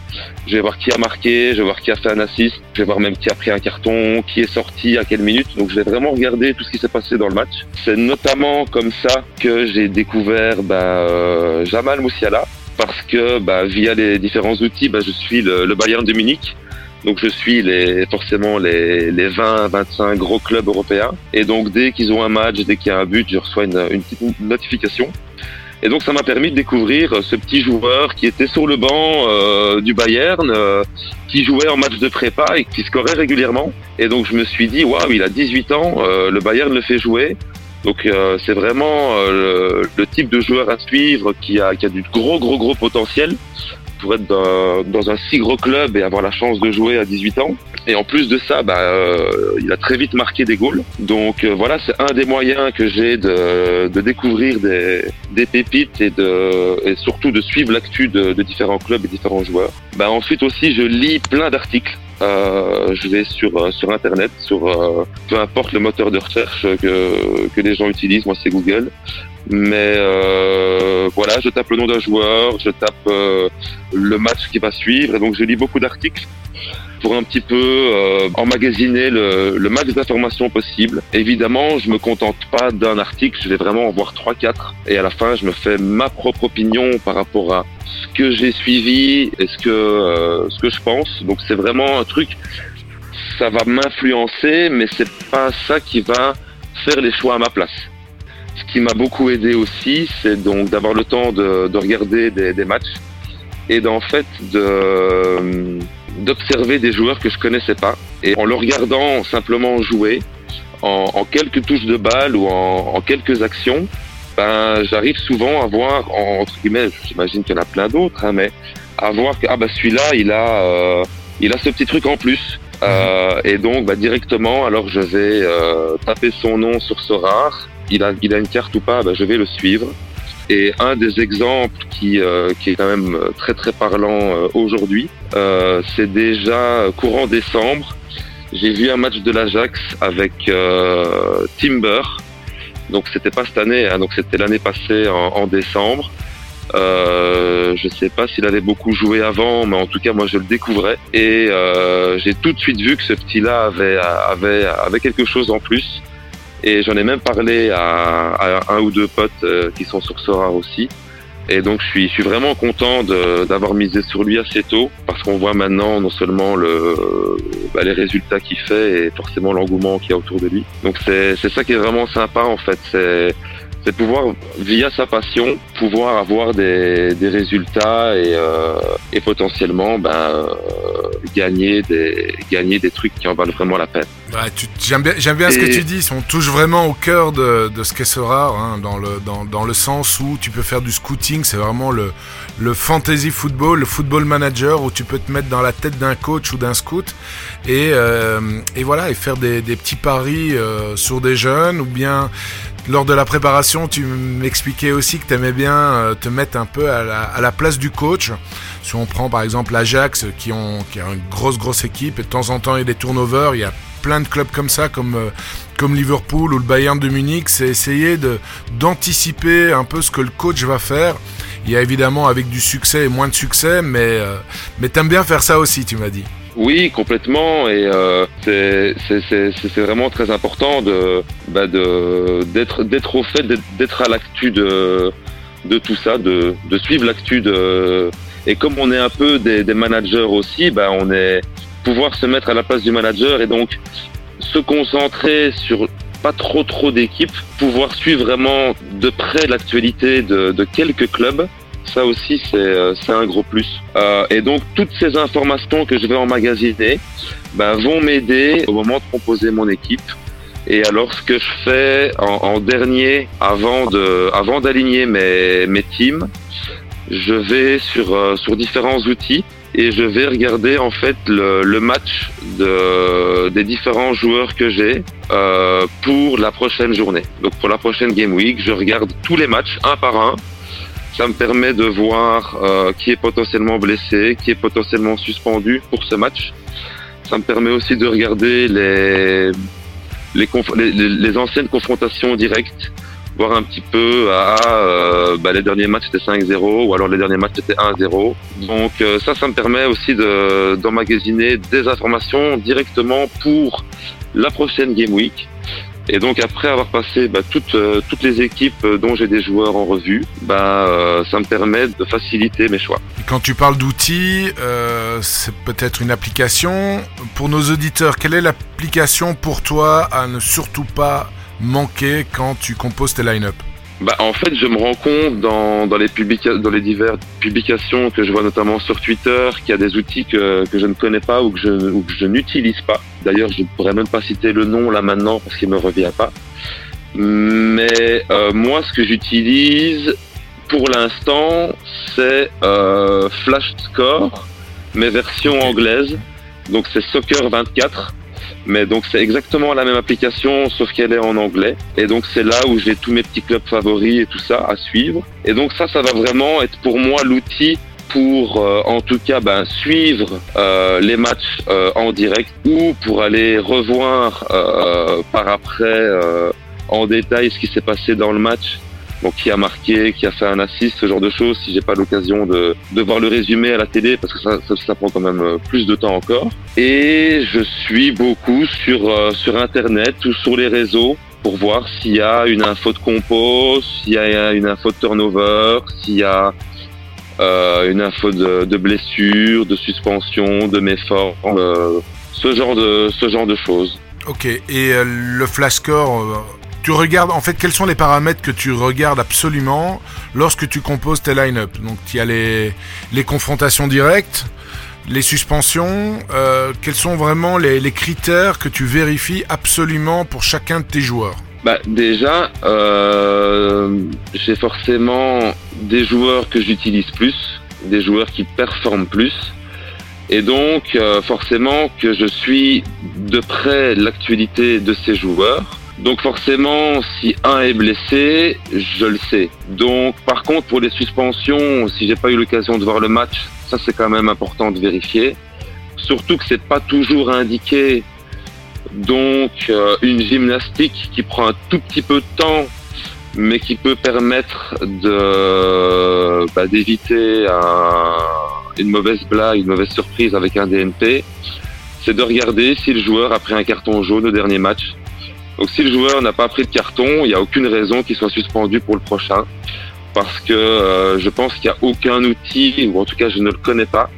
je vais voir qui a marqué, je vais voir qui a fait un assist, je vais voir même qui a pris un carton, qui est sorti à quelle minute. Donc je vais vraiment regarder tout ce qui s'est passé dans le match. C'est notamment comme ça que j'ai découvert bah, euh, Jamal Moussiala parce que bah, via les différents outils, je suis le Bayern de Munich. Donc je suis les, forcément les, les 20, 25 gros clubs européens. Et donc dès qu'ils ont un match, dès qu'il y a un but, je reçois une, une petite notification. Et donc ça m'a permis de découvrir ce petit joueur qui était sur le banc euh, du Bayern, euh, qui jouait en match de prépa et qui scorait régulièrement. Et donc je me suis dit, waouh, il a 18 ans, euh, le Bayern le fait jouer. Donc euh, c'est vraiment le, le type de joueur à suivre qui a, qui a du gros, gros, gros potentiel être dans, un si gros club et avoir la chance de jouer à 18 ans. Et en plus de ça, bah, euh, il a très vite marqué des goals. Donc euh, voilà, c'est un des moyens que j'ai de, découvrir des, pépites et, de, et surtout de suivre l'actu de, différents clubs et différents joueurs. Bah, ensuite aussi, je lis plein d'articles. Euh, je vais sur sur internet, sur peu importe le moteur de recherche que que les gens utilisent. Moi, c'est Google. Mais euh, voilà, je tape le nom d'un joueur, je tape euh, le match qui va suivre, et donc je lis beaucoup d'articles pour un petit peu euh, emmagasiner le, le max d'informations possible. Évidemment, je me contente pas d'un article, je vais vraiment en voir 3-4 et à la fin, je me fais ma propre opinion par rapport à ce que j'ai suivi et ce que, euh, ce que je pense. Donc c'est vraiment un truc, ça va m'influencer, mais c'est pas ça qui va faire les choix à ma place. Ce qui m'a beaucoup aidé aussi, c'est donc d'avoir le temps de, de regarder des, des matchs et d'en fait de d'observer des joueurs que je connaissais pas. Et en le regardant simplement jouer en, en quelques touches de balle ou en, en quelques actions ben j'arrive souvent à voir en- entre guillemets j'imagine qu'il y en a plein d'autres hein, mais à voir que ah bah celui-là il a euh, il a ce petit truc en plus. Euh, et donc bah, directement alors je vais euh, taper son nom sur Sorar il a il a une carte ou pas bah, je vais le suivre et un des exemples qui, euh, est quand même euh, très très parlant euh, aujourd'hui, c'est déjà courant décembre. J'ai vu un match de l'Ajax avec Timber. Donc c'était pas cette année, hein, donc c'était l'année passée en, décembre. Euh, je sais pas s'il avait beaucoup joué avant, mais en tout cas moi je le découvrais et j'ai tout de suite vu que ce petit-là avait, avait, avait quelque chose en plus. Et j'en ai même parlé à, à un ou deux potes euh, qui sont sur Sora aussi. Et donc je suis, je suis vraiment content d'avoir misé sur lui assez tôt parce qu'on voit maintenant non seulement le, bah, les résultats qu'il fait et forcément l'engouement qu'il y a autour de lui. Donc c'est c'est ça qui est vraiment sympa en fait. C'est c'est pouvoir, via sa passion, pouvoir avoir des, des résultats et, euh, et potentiellement ben, euh, gagner, des, gagner des trucs qui en valent vraiment la peine. Tu- J'aime bien, j'aime bien ce que tu dis. On touche vraiment au cœur de, de ce qu'est ce rare, hein, dans, le, dans, dans le sens où tu peux faire du scouting. C'est vraiment le, le fantasy football, le football manager, où tu peux te mettre dans la tête d'un coach ou d'un scout et, euh, et voilà, et faire des, des petits paris euh, sur des jeunes ou bien. Lors de la préparation, tu m'expliquais aussi que tu aimais bien euh, te mettre un peu à la, à la place du coach. Si on prend par exemple l'Ajax, qui, ont, qui a une grosse grosse équipe, et de temps en temps il y a des turnovers, il y a plein de clubs comme ça, comme, euh, comme Liverpool ou le Bayern de Munich, c'est essayer d'anticiper un peu ce que le coach va faire. Il y a évidemment avec du succès et moins de succès, mais, euh, mais t'aimes bien faire ça aussi, tu m'as dit. Oui, complètement. Et euh, c'est vraiment très important de bah, d'être au fait, d'être- à l'actu de de tout ça, de, de suivre l'actu. Et comme on est un peu des, des managers aussi, bah, on est pouvoir se mettre à la place du manager et donc se concentrer sur pas trop trop d'équipes, pouvoir suivre vraiment de près l'actualité de, quelques clubs. Ça aussi, c'est euh, un gros plus. Euh, et donc, toutes ces informations que je vais emmagasiner ben, vont m'aider au moment de composer mon équipe. Et alors, ce que je fais en, en dernier, avant avant d'aligner mes, mes teams, je vais sur, euh, sur différents outils et je vais regarder en fait le, le match de, des différents joueurs que j'ai euh, pour la prochaine journée. Donc pour la prochaine game week, je regarde tous les matchs un par un. Ça me permet de voir euh, qui est potentiellement blessé, qui est potentiellement suspendu pour ce match. Ça me permet aussi de regarder les, les, les- les anciennes confrontations directes, voir un petit peu ah, euh, bah, les derniers matchs étaient 5-0 ou alors les derniers matchs étaient 1-0. Donc euh, ça, ça me permet aussi de- d'emmagasiner des informations directement pour la prochaine game week. Et donc après avoir passé bah, toutes, euh, toutes les équipes dont j'ai des joueurs en revue, bah, ça me permet de faciliter mes choix. Quand tu parles d'outils, c'est peut-être une application. Pour nos auditeurs, quelle est l'application pour toi à ne surtout pas manquer quand tu composes tes line-up Bah, en fait, je me rends compte dans, dans, les publica- dans les diverses publications que je vois notamment sur Twitter qu'il y a des outils que, que je ne connais pas ou que je, ou que je n'utilise pas. D'ailleurs, je ne pourrais même pas citer le nom là maintenant parce qu'il me revient pas. Mais euh, moi, ce que j'utilise pour l'instant, c'est euh, Flash Score, mais version anglaise. Donc c'est Soccer 24. Mais donc c'est exactement la même application, sauf qu'elle est en anglais. Et donc c'est là où j'ai tous mes petits clubs favoris et tout ça à suivre. Et donc ça, ça va vraiment être pour moi l'outil pour, euh, en tout cas, ben, suivre euh, les matchs euh, en direct ou pour aller revoir par après en détail ce qui s'est passé dans le match. Donc qui a marqué, qui a fait un assist, ce genre de choses. Si j'ai pas l'occasion de, de voir le résumé à la télé, parce que ça, ça, prend quand même euh, plus de temps encore. Et je suis beaucoup sur euh, sur internet ou sur les réseaux pour voir s'il y a une info de compo, s'il y a une info de turnover, s'il y a euh, une info de, de blessure, de suspension, de méforme, ce genre de ce genre de choses. Ok, et le flash score, euh, tu regardes, en fait, quels sont les paramètres que tu regardes absolument lorsque tu composes tes line-up? Donc, il y a les, confrontations directes, les suspensions, euh, quels sont vraiment les, les critères que tu vérifies absolument pour chacun de tes joueurs? Bah déjà, euh, j'ai forcément des joueurs que j'utilise plus, des joueurs qui performent plus, et donc euh, forcément que je suis de près l'actualité de ces joueurs. Donc forcément, si un est blessé, je le sais. Donc par contre, pour les suspensions, si j'ai pas eu l'occasion de voir le match, ça c'est quand même important de vérifier. Surtout que c'est pas toujours indiqué donc euh, une gymnastique qui prend un tout petit peu de temps, mais qui peut permettre de bah, d'éviter un- une mauvaise blague, une mauvaise surprise avec un DNP, c'est de regarder si le joueur a pris un carton jaune au dernier match. Donc si le joueur n'a pas pris de carton, il n'y a aucune raison qu'il soit suspendu pour le prochain, parce que euh, je pense qu'il n'y a aucun outil, ou en tout cas je ne le connais pas,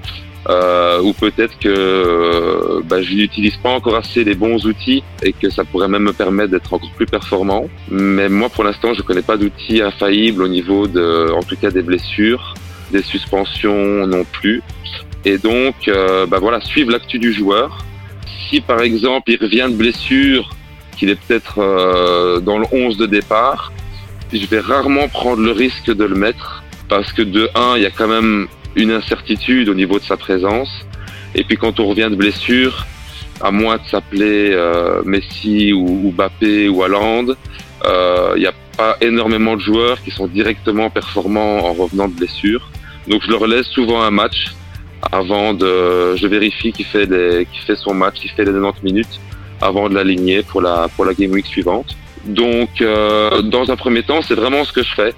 euh, ou peut-être que euh, bah, je n'utilise pas encore assez les bons outils et que ça pourrait même me permettre d'être encore plus performant. Mais moi, pour l'instant, je connais pas d'outils infaillibles au niveau de, en tout cas, des blessures, des suspensions non plus. Et donc, euh, bah voilà, suivre l'actu du joueur. Si par exemple il revient de blessure, qu'il est peut-être euh, dans le 11 de départ, je vais rarement prendre le risque de le mettre parce que de 1, il y a quand même une incertitude au niveau de sa présence. Et puis quand on revient de blessure, à moins de s'appeler euh, Messi ou, ou Mbappé ou Haaland, euh, il n'y a pas énormément de joueurs qui sont directement performants en revenant de blessure. Donc je leur laisse souvent un match avant de, je vérifie qu'il fait qu'il fait son match, qu'il fait les 90 minutes avant de l'aligner pour la pour la game week suivante. Donc euh, dans un premier temps, c'est vraiment ce que je fais.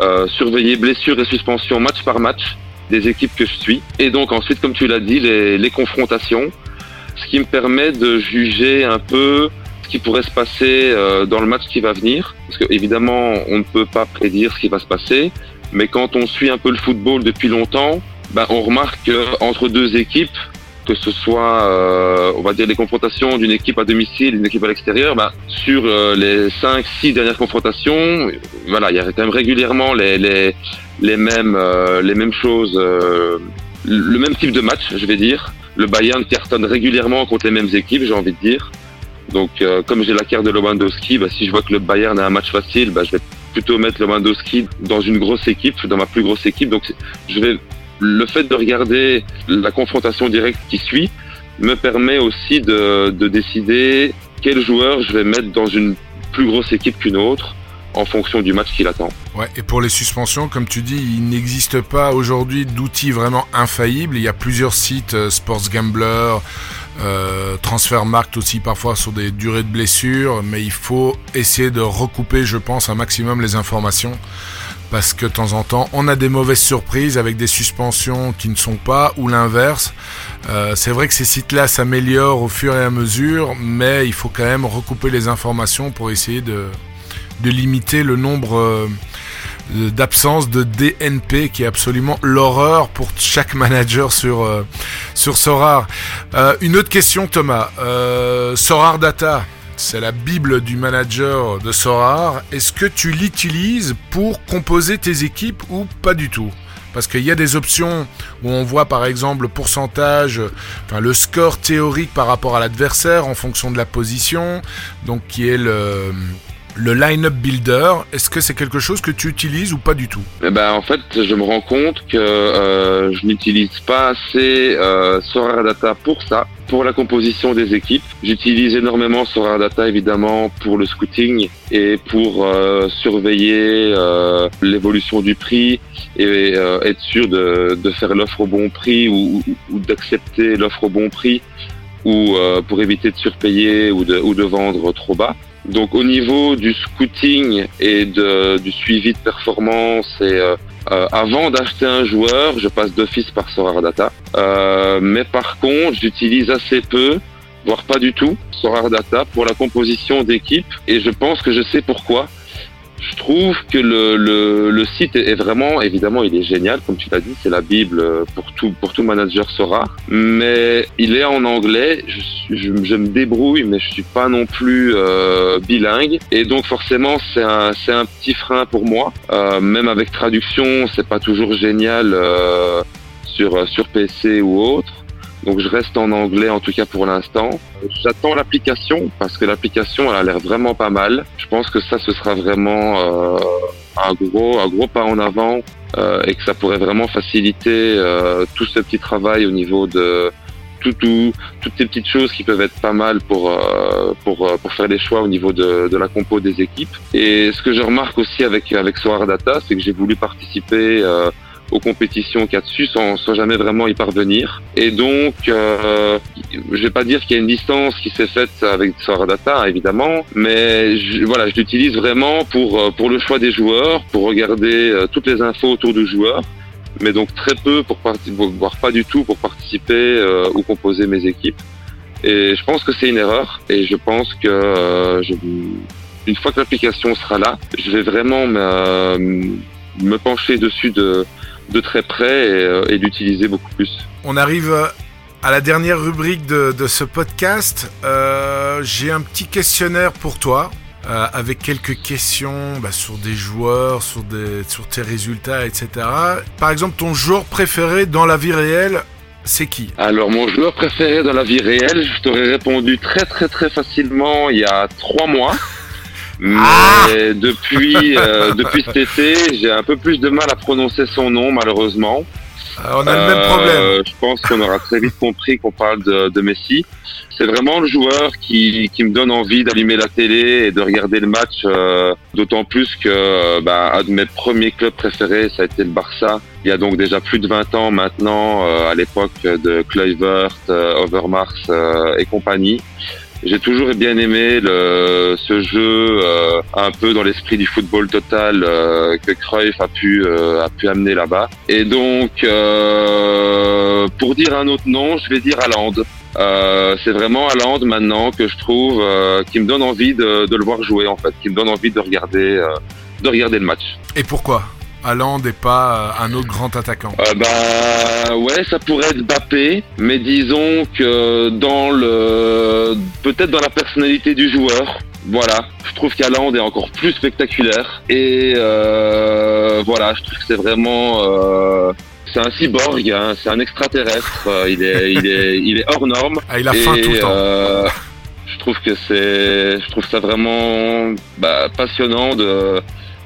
Euh, surveiller blessures et suspensions match par match des équipes que je suis. Et donc ensuite, comme tu l'as dit, les, les confrontations, ce qui me permet de juger un peu ce qui pourrait se passer euh, dans le match qui va venir. Parce que évidemment, on ne peut pas prédire ce qui va se passer. Mais quand on suit un peu le football depuis longtemps, ben, on remarque qu'entre deux équipes, que ce soit, euh, on va dire, les confrontations d'une équipe à domicile, d'une équipe à l'extérieur, ben, sur euh, les 5-6 dernières confrontations, il y a quand même régulièrement les, euh, mêmes choses, le même type de match, je vais dire. Le Bayern cartonne régulièrement contre les mêmes équipes, j'ai envie de dire. Donc, comme j'ai la carte de Lewandowski, ben, si je vois que le Bayern a un match facile, ben, je vais plutôt mettre Lewandowski dans une grosse équipe, dans ma plus grosse équipe. Donc, je vais le fait de regarder la confrontation directe qui suit me permet aussi de, de, décider quel joueur je vais mettre dans une plus grosse équipe qu'une autre en fonction du match qui l'attend. Ouais, et pour les suspensions, comme tu dis, il n'existe pas aujourd'hui d'outils vraiment infaillibles. Il y a plusieurs sites, euh, Sports Gambler, euh, Transfermarkt aussi parfois sur des durées de blessure, mais il faut essayer de recouper, je pense, un maximum les informations parce que de temps en temps, on a des mauvaises surprises avec des suspensions qui ne sont pas, ou l'inverse. Euh, c'est vrai que ces sites-là s'améliorent au fur et à mesure, mais il faut quand même recouper les informations pour essayer de, de limiter le nombre euh, d'absence de DNP qui est absolument l'horreur pour chaque manager sur euh, sur Sorar. Une autre question Thomas, Sorar Data, c'est la bible du manager de Sorar. Est-ce que tu l'utilises pour composer tes équipes ou pas du tout? Parce qu'il y a des options où on voit par exemple le pourcentage, enfin le score théorique par rapport à l'adversaire en fonction de la position, donc qui est le, le line-up builder, est-ce que c'est quelque chose que tu utilises ou pas du tout? Eh ben, En fait, je me rends compte que euh, je n'utilise pas assez euh, Sorar Data pour ça, pour la composition des équipes. J'utilise énormément Sorar Data, évidemment, pour le scouting et pour euh, surveiller euh, l'évolution du prix et être sûr de, faire l'offre au bon prix ou, d'accepter l'offre au bon prix ou pour éviter de surpayer ou de vendre trop bas. Donc au niveau du scouting et de, du suivi de performance et euh, euh, avant d'acheter un joueur, je passe d'office par Sorar Data. Euh, mais par contre, j'utilise assez peu, voire pas du tout, Sorar Data pour la composition d'équipe. Et je pense que je sais pourquoi. Je trouve que le, le, site est vraiment, évidemment, il est génial, comme tu l'as dit, c'est la Bible pour tout, pour tout manager Sora. Mais il est en anglais, je, je, me débrouille, mais je suis pas non plus euh, bilingue. Et donc forcément, c'est un, c'est un petit frein pour moi. Euh, même avec traduction, c'est pas toujours génial euh, sur, sur PC ou autre. Donc je reste en anglais en tout cas pour l'instant. J'attends l'application parce que l'application elle a l'air vraiment pas mal. Je pense que ça ce sera vraiment euh, un gros un gros pas en avant euh, et que ça pourrait vraiment faciliter euh, tout ce petit travail au niveau de tout, tout, toutes ces petites choses qui peuvent être pas mal pour, euh, pour, pour faire des choix au niveau de, de la compo des équipes. Et ce que je remarque aussi avec, avec Soar Data, c'est que j'ai voulu participer euh, aux compétitions qu'il y a dessus sans, sans jamais vraiment y parvenir. Et donc, euh, je vais pas dire qu'il y a une distance qui s'est faite avec Soar Data, évidemment, mais je, voilà, je l'utilise vraiment pour, pour le choix des joueurs, pour regarder euh, toutes les infos autour du joueur, mais donc très peu pour voire pas du tout pour participer euh, ou composer mes équipes. Et je pense que c'est une erreur, et je pense que euh, je, une fois que l'application sera là, je vais vraiment me, me pencher dessus de, de très près et, et d'utiliser beaucoup plus. On arrive à la dernière rubrique de, de ce podcast. Euh, J'ai un petit questionnaire pour toi. Euh, avec quelques questions bah, sur des joueurs, sur, des, sur tes résultats, etc. Par exemple, ton joueur préféré dans la vie réelle, c'est qui? Alors, mon joueur préféré dans la vie réelle, je t'aurais répondu très très très facilement il y a trois mois. Mais Ah depuis, euh, depuis cet été, j'ai un peu plus de mal à prononcer son nom, malheureusement. Euh, On a le même Euh, problème. Je pense qu'on aura très vite compris qu'on parle de, de Messi. C'est vraiment le joueur qui, qui me donne envie d'allumer la télé et de regarder le match, euh, d'autant plus que bah, un de mes premiers clubs préférés, ça a été le Barça. Il y a donc déjà plus de 20 ans maintenant, euh, à l'époque de Kluivert, euh, Overmars euh, et compagnie. J'ai toujours bien aimé le, ce jeu euh, un peu dans l'esprit du football total euh, que Cruyff a pu euh, a pu amener là-bas. Et donc, euh, pour dire un autre nom, je vais dire Haaland. Euh, c'est vraiment Haaland maintenant que je trouve euh, qui me donne envie de, de le voir jouer en fait, qui me donne envie de regarder de regarder le match. Et pourquoi? Haaland et pas un autre grand attaquant Euh, bah ouais, ça pourrait être Bappé, mais disons que dans le peut-être dans la personnalité du joueur, voilà, je trouve qu'Haaland est encore plus spectaculaire et euh, voilà, je trouve que c'est vraiment euh, c'est un cyborg, hein, c'est un extraterrestre, il est il est il est hors norme. Ah, il a faim Et, tout le temps. je trouve que c'est, je trouve ça vraiment bah, passionnant de,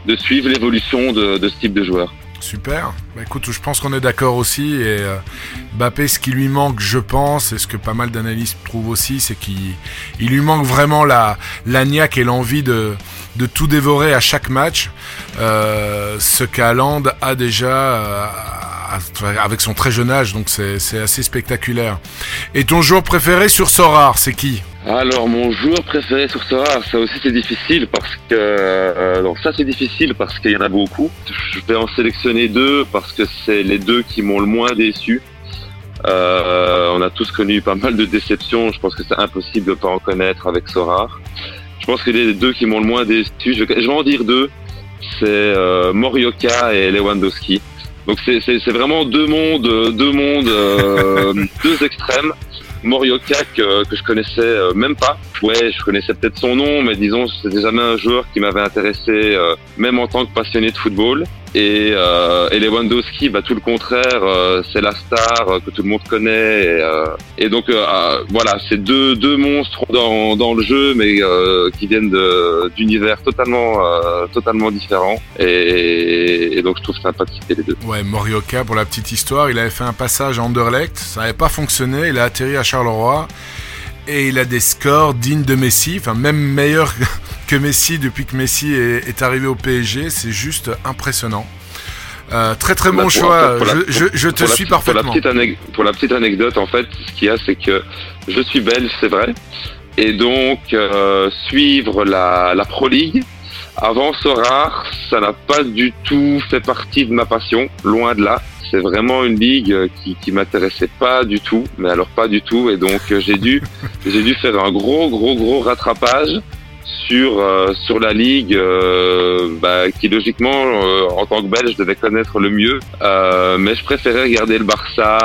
de suivre l'évolution de, de ce type de joueur. Super. Bah, écoute, je pense qu'on est d'accord aussi. Et euh, Mbappé, ce qui lui manque, je pense, et ce que pas mal d'analystes trouvent aussi, c'est qu'il il lui manque vraiment la, la niaque et l'envie de, de tout dévorer à chaque match. Euh, ce qu'Haaland a déjà euh, avec son très jeune âge, donc c'est assez spectaculaire. Et ton joueur préféré sur Sorare, c'est qui? Alors mon joueur préféré sur ce rare, ça aussi c'est difficile parce que euh, donc ça c'est difficile parce qu'il y en a beaucoup. Je vais en sélectionner deux parce que c'est les deux qui m'ont le moins déçu. Euh, on a tous connu pas mal de déceptions. Je pense que c'est impossible de pas en connaître avec Sorar. Je pense que les deux qui m'ont le moins déçu, je, je vais en dire deux. C'est euh, Morioka et Lewandowski. Donc c'est vraiment deux mondes, deux mondes, euh, deux extrêmes. Morioka que, que je connaissais euh, même pas. Ouais, je connaissais peut-être son nom, mais disons c'était jamais un joueur qui m'avait intéressé, euh, même en tant que passionné de football. Et, euh, et Lewandowski, bah tout le contraire, euh, c'est la star euh, que tout le monde connaît. Et, euh, et donc euh, ah, voilà, c'est deux deux monstres dans, dans le jeu, mais euh, qui viennent d'univers totalement euh, totalement différents. Et, et donc je trouve sympa de citer les deux. Ouais, Morioka, pour la petite histoire, il avait fait un passage à Anderlecht, ça n'avait pas fonctionné, il a atterri à Charleroi, et il a des scores dignes de Messi, enfin même meilleurs que Messi depuis que Messi est, est arrivé au PSG, c'est juste impressionnant. Euh, très très bon pour- choix, pour la- je, je- je te pour la- suis pour la parfaitement. petite anec- pour la petite anecdote, en fait, ce qu'il y a, c'est que je suis belge, c'est vrai. Et donc, euh, suivre la, la Pro League, avant Sorar, ça n'a pas du tout fait partie de ma passion, loin de là. C'est vraiment une ligue euh, qui, qui m'intéressait pas du tout, mais alors pas du tout. Et donc, euh, j'ai dû, j'ai dû faire un gros, gros, gros rattrapage sur euh, sur la ligue euh, bah, qui logiquement euh, en tant que Belge devait connaître le mieux mais je préférais regarder le Barça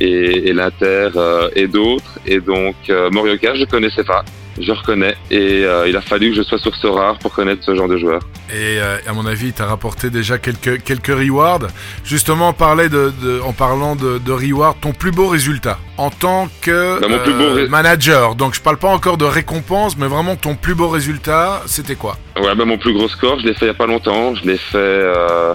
et, et l'Inter et d'autres et donc Morioka je connaissais pas je reconnais. Et euh, il a fallu que je sois sur ce rare pour connaître ce genre de joueur. Et euh, à mon avis, il t'a rapporté déjà quelques, quelques rewards. Justement, on parlait de, de- en parlant de, de reward, ton plus beau résultat. En tant que euh, Bah, mon plus beau ré- manager. Donc, je parle pas encore de récompense, mais vraiment ton plus beau résultat, c'était quoi? Ouais bah, mon plus gros score je l'ai fait il y a pas longtemps. Je l'ai fait euh,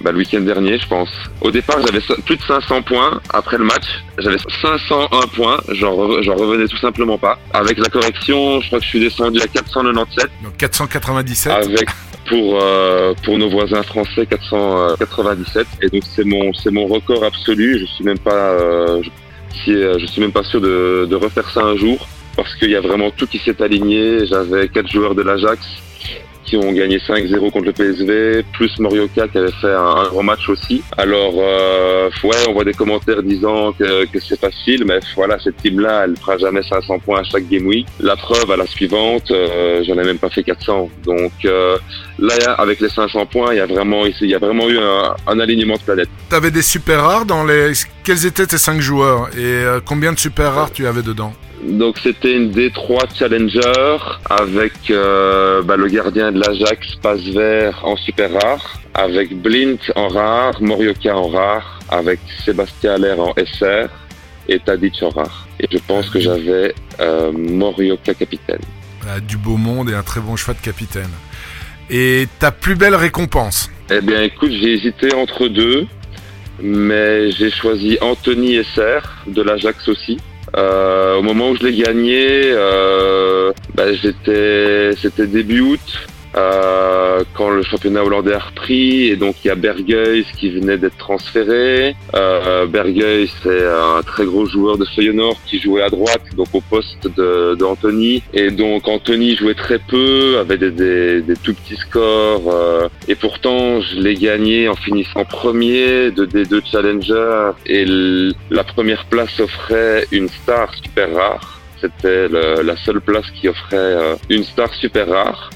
bah, le week-end dernier, je pense. Au départ, j'avais plus de 500 points. Après le match, j'avais 501 points. J'en re- j'en revenais tout simplement pas. Avec la correction, je crois que je suis descendu à 497. Donc 497. Avec pour euh, pour nos voisins français 497. Et donc c'est mon c'est mon record absolu. Je suis même pas euh, je, si, euh, je suis même pas sûr de, de refaire ça un jour parce qu'il y a vraiment tout qui s'est aligné. J'avais quatre joueurs de l'Ajax qui ont gagné 5-0 contre le PSV, plus Morioka qui avait fait un, un grand match aussi. Alors, euh, ouais, on voit des commentaires disant que, c'est facile, mais voilà, cette team-là, elle fera jamais 500 points à chaque game week. La preuve, à la suivante, euh, j'en ai même pas fait 400. Donc euh, là, avec les 500 points, il y a vraiment, il y a vraiment eu un, un alignement de planète. T'avais des super rares dans les. Quels étaient tes 5 joueurs? Et combien de super rares tu avais dedans? Donc c'était une D3 Challenger avec euh, bah, le gardien de l'Ajax, passe vert en super rare, avec Blint en rare, Morioka en rare, avec Sébastien Aller en SR et Tadic en rare. Et je pense que j'avais euh, Morioka capitaine. Du beau monde et un très bon choix de capitaine. Et ta plus belle récompense? Eh bien écoute, j'ai hésité entre deux, mais j'ai choisi Anthony SR de l'Ajax aussi. Euh, au moment où je l'ai gagné, euh, bah, j'étais, c'était début août, euh, quand le championnat hollandais a repris, et donc il y a Berghuis qui venait d'être transféré. Euh, c'est un très gros joueur de Feyenoord qui jouait à droite, donc au poste de, Anthony. Et donc Anthony jouait très peu, avait des, des, des tout petits scores, euh, et pourtant je l'ai gagné en finissant premier de D2 Challenger, et l- la première place offrait une star super rare. C'était la seule place qui offrait euh, une star super rare.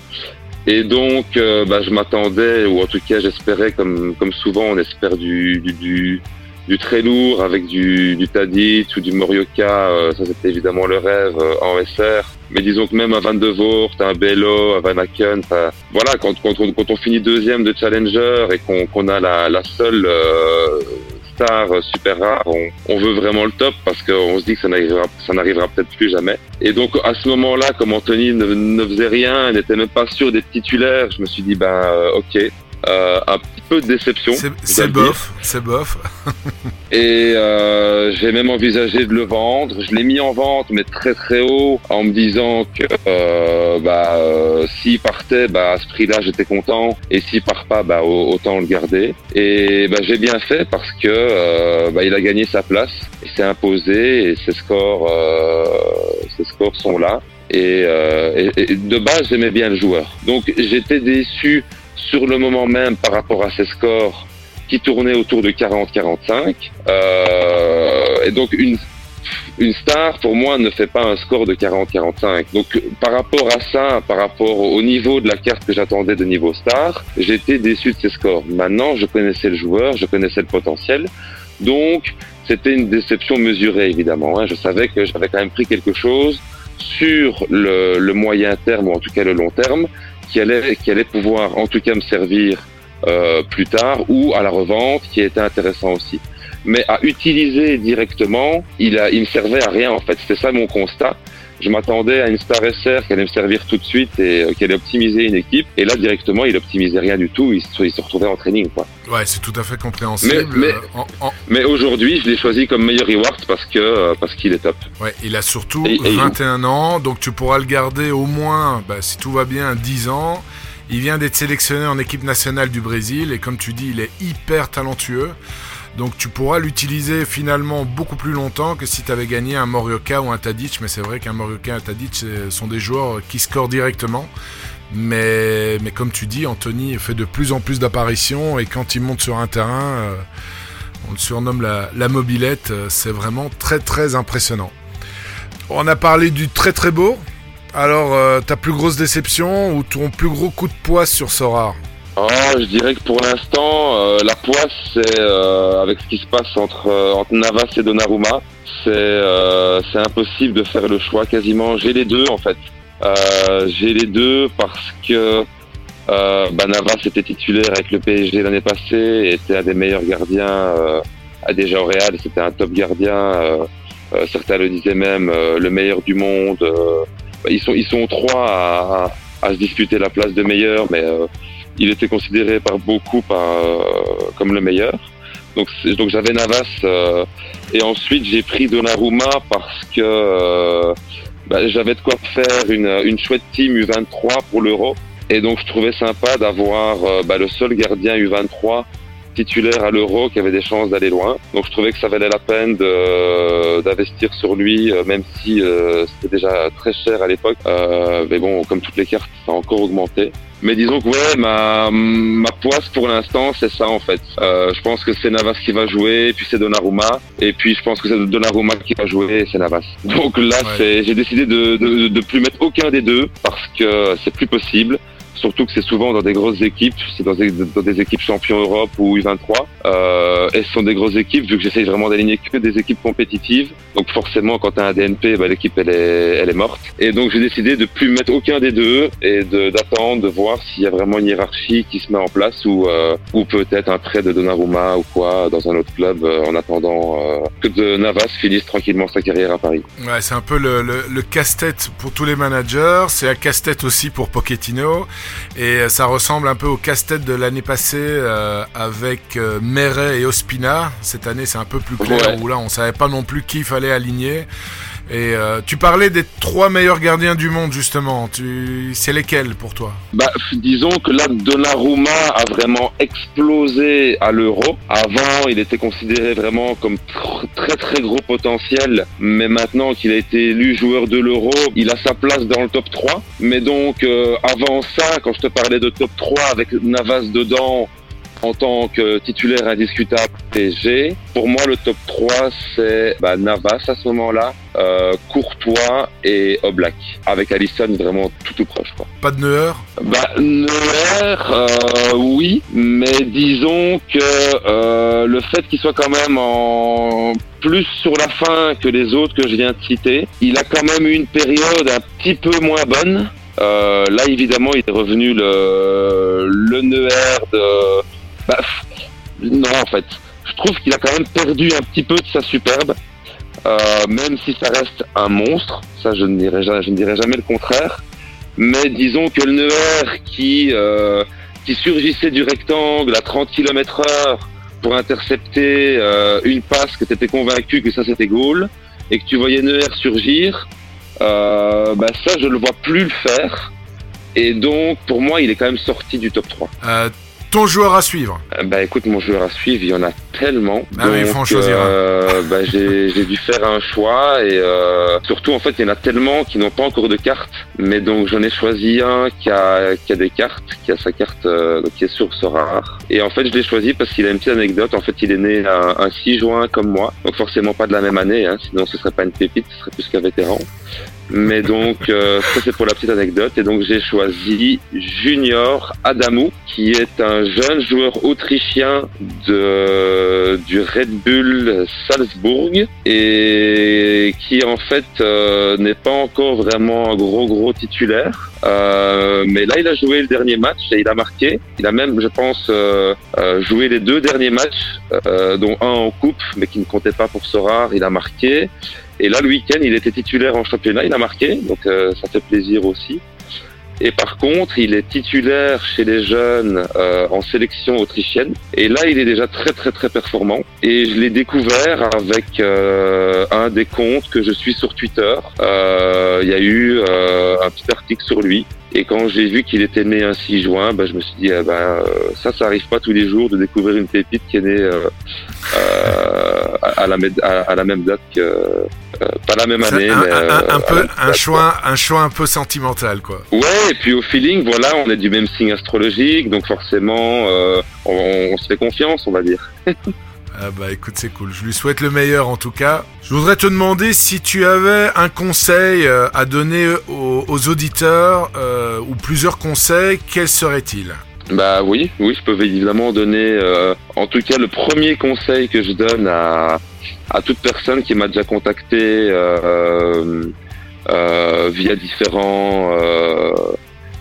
Et donc, euh, bah, je m'attendais, ou en tout cas, j'espérais, comme, comme souvent, on espère du, du, du, du très lourd avec du, du Tadic ou du Morioka. euh, ça, c'était évidemment le rêve euh, en SR. Mais disons que même à Van de Voort, un Bello, un Van Aken, voilà, quand, quand, on, quand on finit deuxième de Challenger et qu'on a la, la seule euh, super rare, on, veut vraiment le top parce qu'on se dit que ça n'arrivera, peut-être plus jamais. Et donc à ce moment-là, comme Anthony ne, faisait rien, n'était même pas sûr des titulaires, je me suis dit ben euh, ok, euh, un peu de déception. C'est bof, c'est bof. Et euh, j'ai même envisagé de le vendre. Je l'ai mis en vente, mais très très haut, en me disant que euh, bah, euh, s'il partait, bah, à ce prix-là, j'étais content. Et s'il part pas, bah, au- autant le garder. Et bah, j'ai bien fait parce que euh, bah, il a gagné sa place. Il s'est imposé et ses scores, euh, ses scores sont là. Et, euh, et- et de base, j'aimais bien le joueur. Donc j'étais déçu sur le moment même par rapport à ses scores qui tournait autour de 40-45. Euh, et donc une, une star, pour moi, ne fait pas un score de 40-45. Donc par rapport à ça, par rapport au niveau de la carte que j'attendais de niveau star, j'étais déçu de ses scores. Maintenant, je connaissais le joueur, je connaissais le potentiel. Donc c'était une déception mesurée, évidemment. hein. Je savais que j'avais quand même pris quelque chose sur le, le moyen terme, ou en tout cas le long terme, qui allait, pouvoir en tout cas me servir euh, plus tard ou à la revente qui était intéressant aussi. Mais à utiliser directement, il, a, il me servait à rien en fait. C'était ça mon constat. Je m'attendais à une star SR qui allait me servir tout de suite et euh, qui allait optimiser une équipe. Et là directement, il optimisait rien du tout. Il se, il se retrouvait en training. Quoi. Ouais, c'est tout à fait compréhensible. Mais- mais- Euh, en- en- Mais aujourd'hui, je l'ai choisi comme meilleur reward parce que euh, parce qu'il est top. ouais, il a surtout Et- et- 21 ans, donc tu pourras le garder au moins, bah, si tout va bien, 10 ans. Il vient d'être sélectionné en équipe nationale du Brésil et comme tu dis, il est hyper talentueux. Donc tu pourras l'utiliser finalement beaucoup plus longtemps que si tu avais gagné un Morioka ou un Tadic. Mais c'est vrai qu'un Morioka et un Tadic ce sont des joueurs qui scorent directement. Mais, comme tu dis, Anthony fait de plus en plus d'apparitions et quand il monte sur un terrain, euh, on le surnomme la, mobilette, euh, c'est vraiment très très impressionnant. On a parlé du très très beau. Alors, euh, ta plus grosse déception ou ton plus gros coup de poids sur Sora? Oh, je dirais que pour l'instant, euh, la poisse, c'est euh, avec ce qui se passe entre, euh, entre Navas et Donnarumma, c'est euh, impossible de faire le choix quasiment. J'ai les deux en fait. Euh, J'ai les deux parce que euh, bah, Navas était titulaire avec le PSG l'année passée, et était un des meilleurs gardiens à déjà au Real. C'était un top gardien. certains le disaient même le meilleur du monde. bah, ils sont ils sont trois à, à, se disputer la place de meilleur, mais il était considéré par beaucoup par, euh, comme le meilleur. Donc, donc j'avais Navas euh, et ensuite j'ai pris Donnarumma parce que euh, bah, j'avais de quoi faire une, une chouette team U23 pour l'Euro et donc je trouvais sympa d'avoir euh, bah, le seul gardien U23 titulaire à l'Euro, qui avait des chances d'aller loin. Donc je trouvais que ça valait la peine d'investir sur lui, euh, même si euh, c'était déjà très cher à l'époque. Euh, mais bon, comme toutes les cartes, ça a encore augmenté. Mais disons que ouais, ma, ma poisse pour l'instant, c'est ça en fait. Euh, je pense que c'est Navas qui va jouer, puis c'est Donnarumma, et puis je pense que c'est Donnarumma qui va jouer, et c'est Navas. Donc là, c'est, j'ai décidé de, de, de plus mettre aucun des deux parce que c'est plus possible surtout que c'est souvent dans des grosses équipes, c'est dans, des équipes champions Europe ou U23, euh, et ce sont des grosses équipes, vu que j'essaye vraiment d'aligner que des équipes compétitives, donc forcément quand tu as un DNP, bah, l'équipe elle est, elle est morte, et donc j'ai décidé de plus mettre aucun des deux, et d'attendre, de, voir s'il y a vraiment une hiérarchie qui se met en place, ou, euh, ou peut-être un prêt de Donnarumma ou quoi, dans un autre club, euh, en attendant euh, que de Navas finisse tranquillement sa carrière à Paris. Ouais, c'est un peu le, le, le casse-tête pour tous les managers, c'est un casse-tête aussi pour Pochettino. Et euh, ça ressemble un peu au casse-tête de l'année passée euh, avec euh, Meret et Ospina. Cette année, c'est un peu plus clair où là, on savait pas non plus qui fallait aligner. Et euh, tu parlais des trois meilleurs gardiens du monde justement. C'est lesquels pour toi? Bah, disons que là, Donnarumma a vraiment explosé à l'Euro. Avant, il était considéré vraiment comme très très gros potentiel, mais maintenant qu'il a été élu joueur de l'Euro, il a sa place dans le top 3. Mais donc, euh, avant ça, quand je te parlais de top 3 avec Navas dedans, en tant que titulaire indiscutable PSG. Pour moi, le top 3, c'est bah, Navas à ce moment-là, euh, Courtois et Oblak, avec Alisson vraiment tout tout proche. Quoi. Pas de Neuer bah, Neuer, euh, oui, mais disons que euh, le fait qu'il soit quand même en plus sur la fin que les autres que je viens de citer, il a quand même eu une période un petit peu moins bonne. Euh, là, évidemment, il est revenu le, le Neuer de bah, non, en fait. Je trouve qu'il a quand même perdu un petit peu de sa superbe. Euh, même si ça reste un monstre, ça je ne dirais, je ne jamais le contraire. Mais disons que le Neuer qui, euh, qui surgissait du rectangle à 30 km heure pour intercepter euh, une passe que tu étais convaincu que ça c'était goal, et que tu voyais Neuer surgir, euh, bah ça je le vois plus le faire. Et donc pour moi il est quand même sorti du top 3. Euh, ton joueur à suivre? Bah écoute, mon joueur à suivre, il y en a tellement. Ah oui, faut en choisir euh, bah, j'ai dû faire un choix et euh, surtout en fait, il y en a tellement qui n'ont pas encore de carte. Mais donc j'en ai choisi un qui a, qui a des cartes, qui a sa carte euh, qui est sur ce rare. Et en fait, je l'ai choisi parce qu'il a une petite anecdote. En fait, il est né un, 6 juin comme moi, donc forcément pas de la même année. Hein, sinon, ce serait pas une pépite, ce serait plus qu'un vétéran. Mais donc, euh, ça c'est pour la petite anecdote. Et donc, j'ai choisi Junior Adamou, qui est un jeune joueur autrichien de, du Red Bull Salzbourg et qui en fait euh, n'est pas encore vraiment un gros gros titulaire. Euh, mais là, il a joué le dernier match et il a marqué. Il a même, je pense, euh, euh joué les deux derniers matchs, euh, dont un en coupe, mais qui ne comptait pas pour ce rare. Il a marqué. Et là, le week-end, il était titulaire en championnat, il a marqué, donc euh, ça fait plaisir aussi. Et par contre, il est titulaire chez les jeunes euh, en sélection autrichienne. Et là, il est déjà très très très performant. Et je l'ai découvert avec euh, un des comptes que je suis sur Twitter. Euh, il y a eu un petit article sur lui. Et quand j'ai vu qu'il était né un 6 juin, bah, je me suis dit, eh ben, ça, ça arrive pas tous les jours de découvrir une pépite qui est née à, la, à, la, même date que, euh, pas la même année, un, mais un, un euh, peu un choix, un choix un peu sentimental, quoi. Ouais, et puis au feeling, voilà, on est du même signe astrologique, donc forcément, euh, on, on, se fait confiance, on va dire. Ah bah écoute c'est cool, je lui souhaite le meilleur en tout cas. Je voudrais te demander si tu avais un conseil à donner aux, aux auditeurs euh, ou plusieurs conseils, quel serait-il? Bah oui, oui, je peux évidemment donner euh, en tout cas le premier conseil que je donne à, à toute personne qui m'a déjà contacté euh, euh, via différents euh,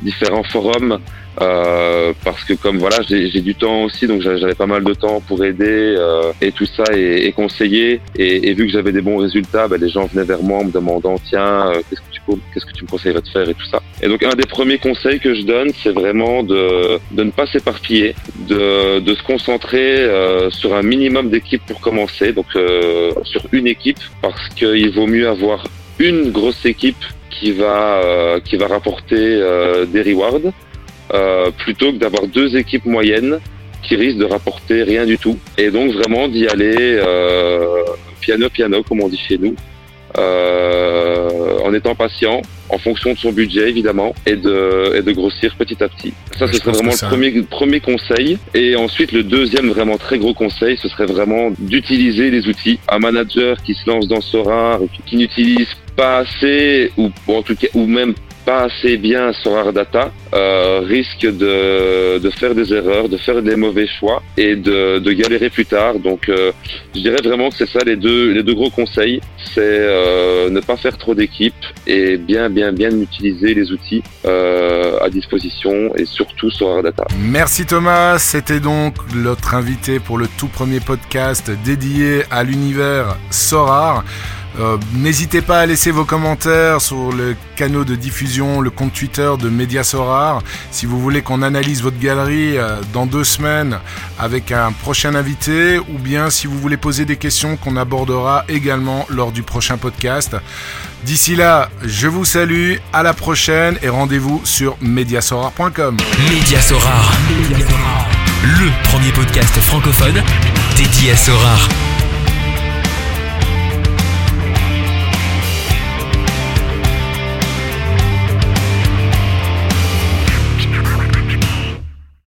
différents forums. Euh, parce que comme voilà j'ai du temps aussi donc j'avais pas mal de temps pour aider euh, et tout ça et, et conseiller et, et, vu que j'avais des bons résultats bah, les gens venaient vers moi en me demandant tiens qu'est-ce qu'est-ce que tu me conseillerais de faire et tout ça. Et donc un des premiers conseils que je donne c'est vraiment de, de ne pas s'éparpiller de, de se concentrer euh, sur un minimum d'équipes pour commencer. Donc sur une équipe parce qu'il vaut mieux avoir une grosse équipe qui va qui va rapporter des rewards euh, plutôt que d'avoir deux équipes moyennes qui risque de rapporter rien du tout. Et donc vraiment d'y aller euh, piano piano, comme on dit chez nous, euh, en étant patient, en fonction de son budget évidemment, et de, et de grossir petit à petit. Ça, ce je serait vraiment le premier, premier conseil. Et ensuite, le deuxième vraiment très gros conseil, ce serait vraiment d'utiliser les outils. Un manager qui se lance dans et qui, qui n'utilise pas assez, ou ou en tout cas, ou même pas assez bien Sorar Data, euh, risque de, de faire des erreurs, de faire des mauvais choix et de, de galérer plus tard. Donc, euh, je dirais vraiment que c'est ça les deux, les deux gros conseils. C'est euh, ne pas faire trop d'équipes et bien, bien, bien utiliser les outils euh, à disposition et surtout Sorar Data. Merci Thomas, c'était donc notre invité pour le tout premier podcast dédié à l'univers Sorar. Euh, N'hésitez pas à laisser vos commentaires sur le canal de diffusion, le compte Twitter de Média Sorar. Si vous voulez qu'on analyse votre galerie euh, dans deux semaines avec un prochain invité, ou bien si vous voulez poser des questions qu'on abordera également lors du prochain podcast. D'ici là, je vous salue, à la prochaine et rendez-vous sur mediasorar.com. Média Sorar. Le premier podcast francophone dédié à.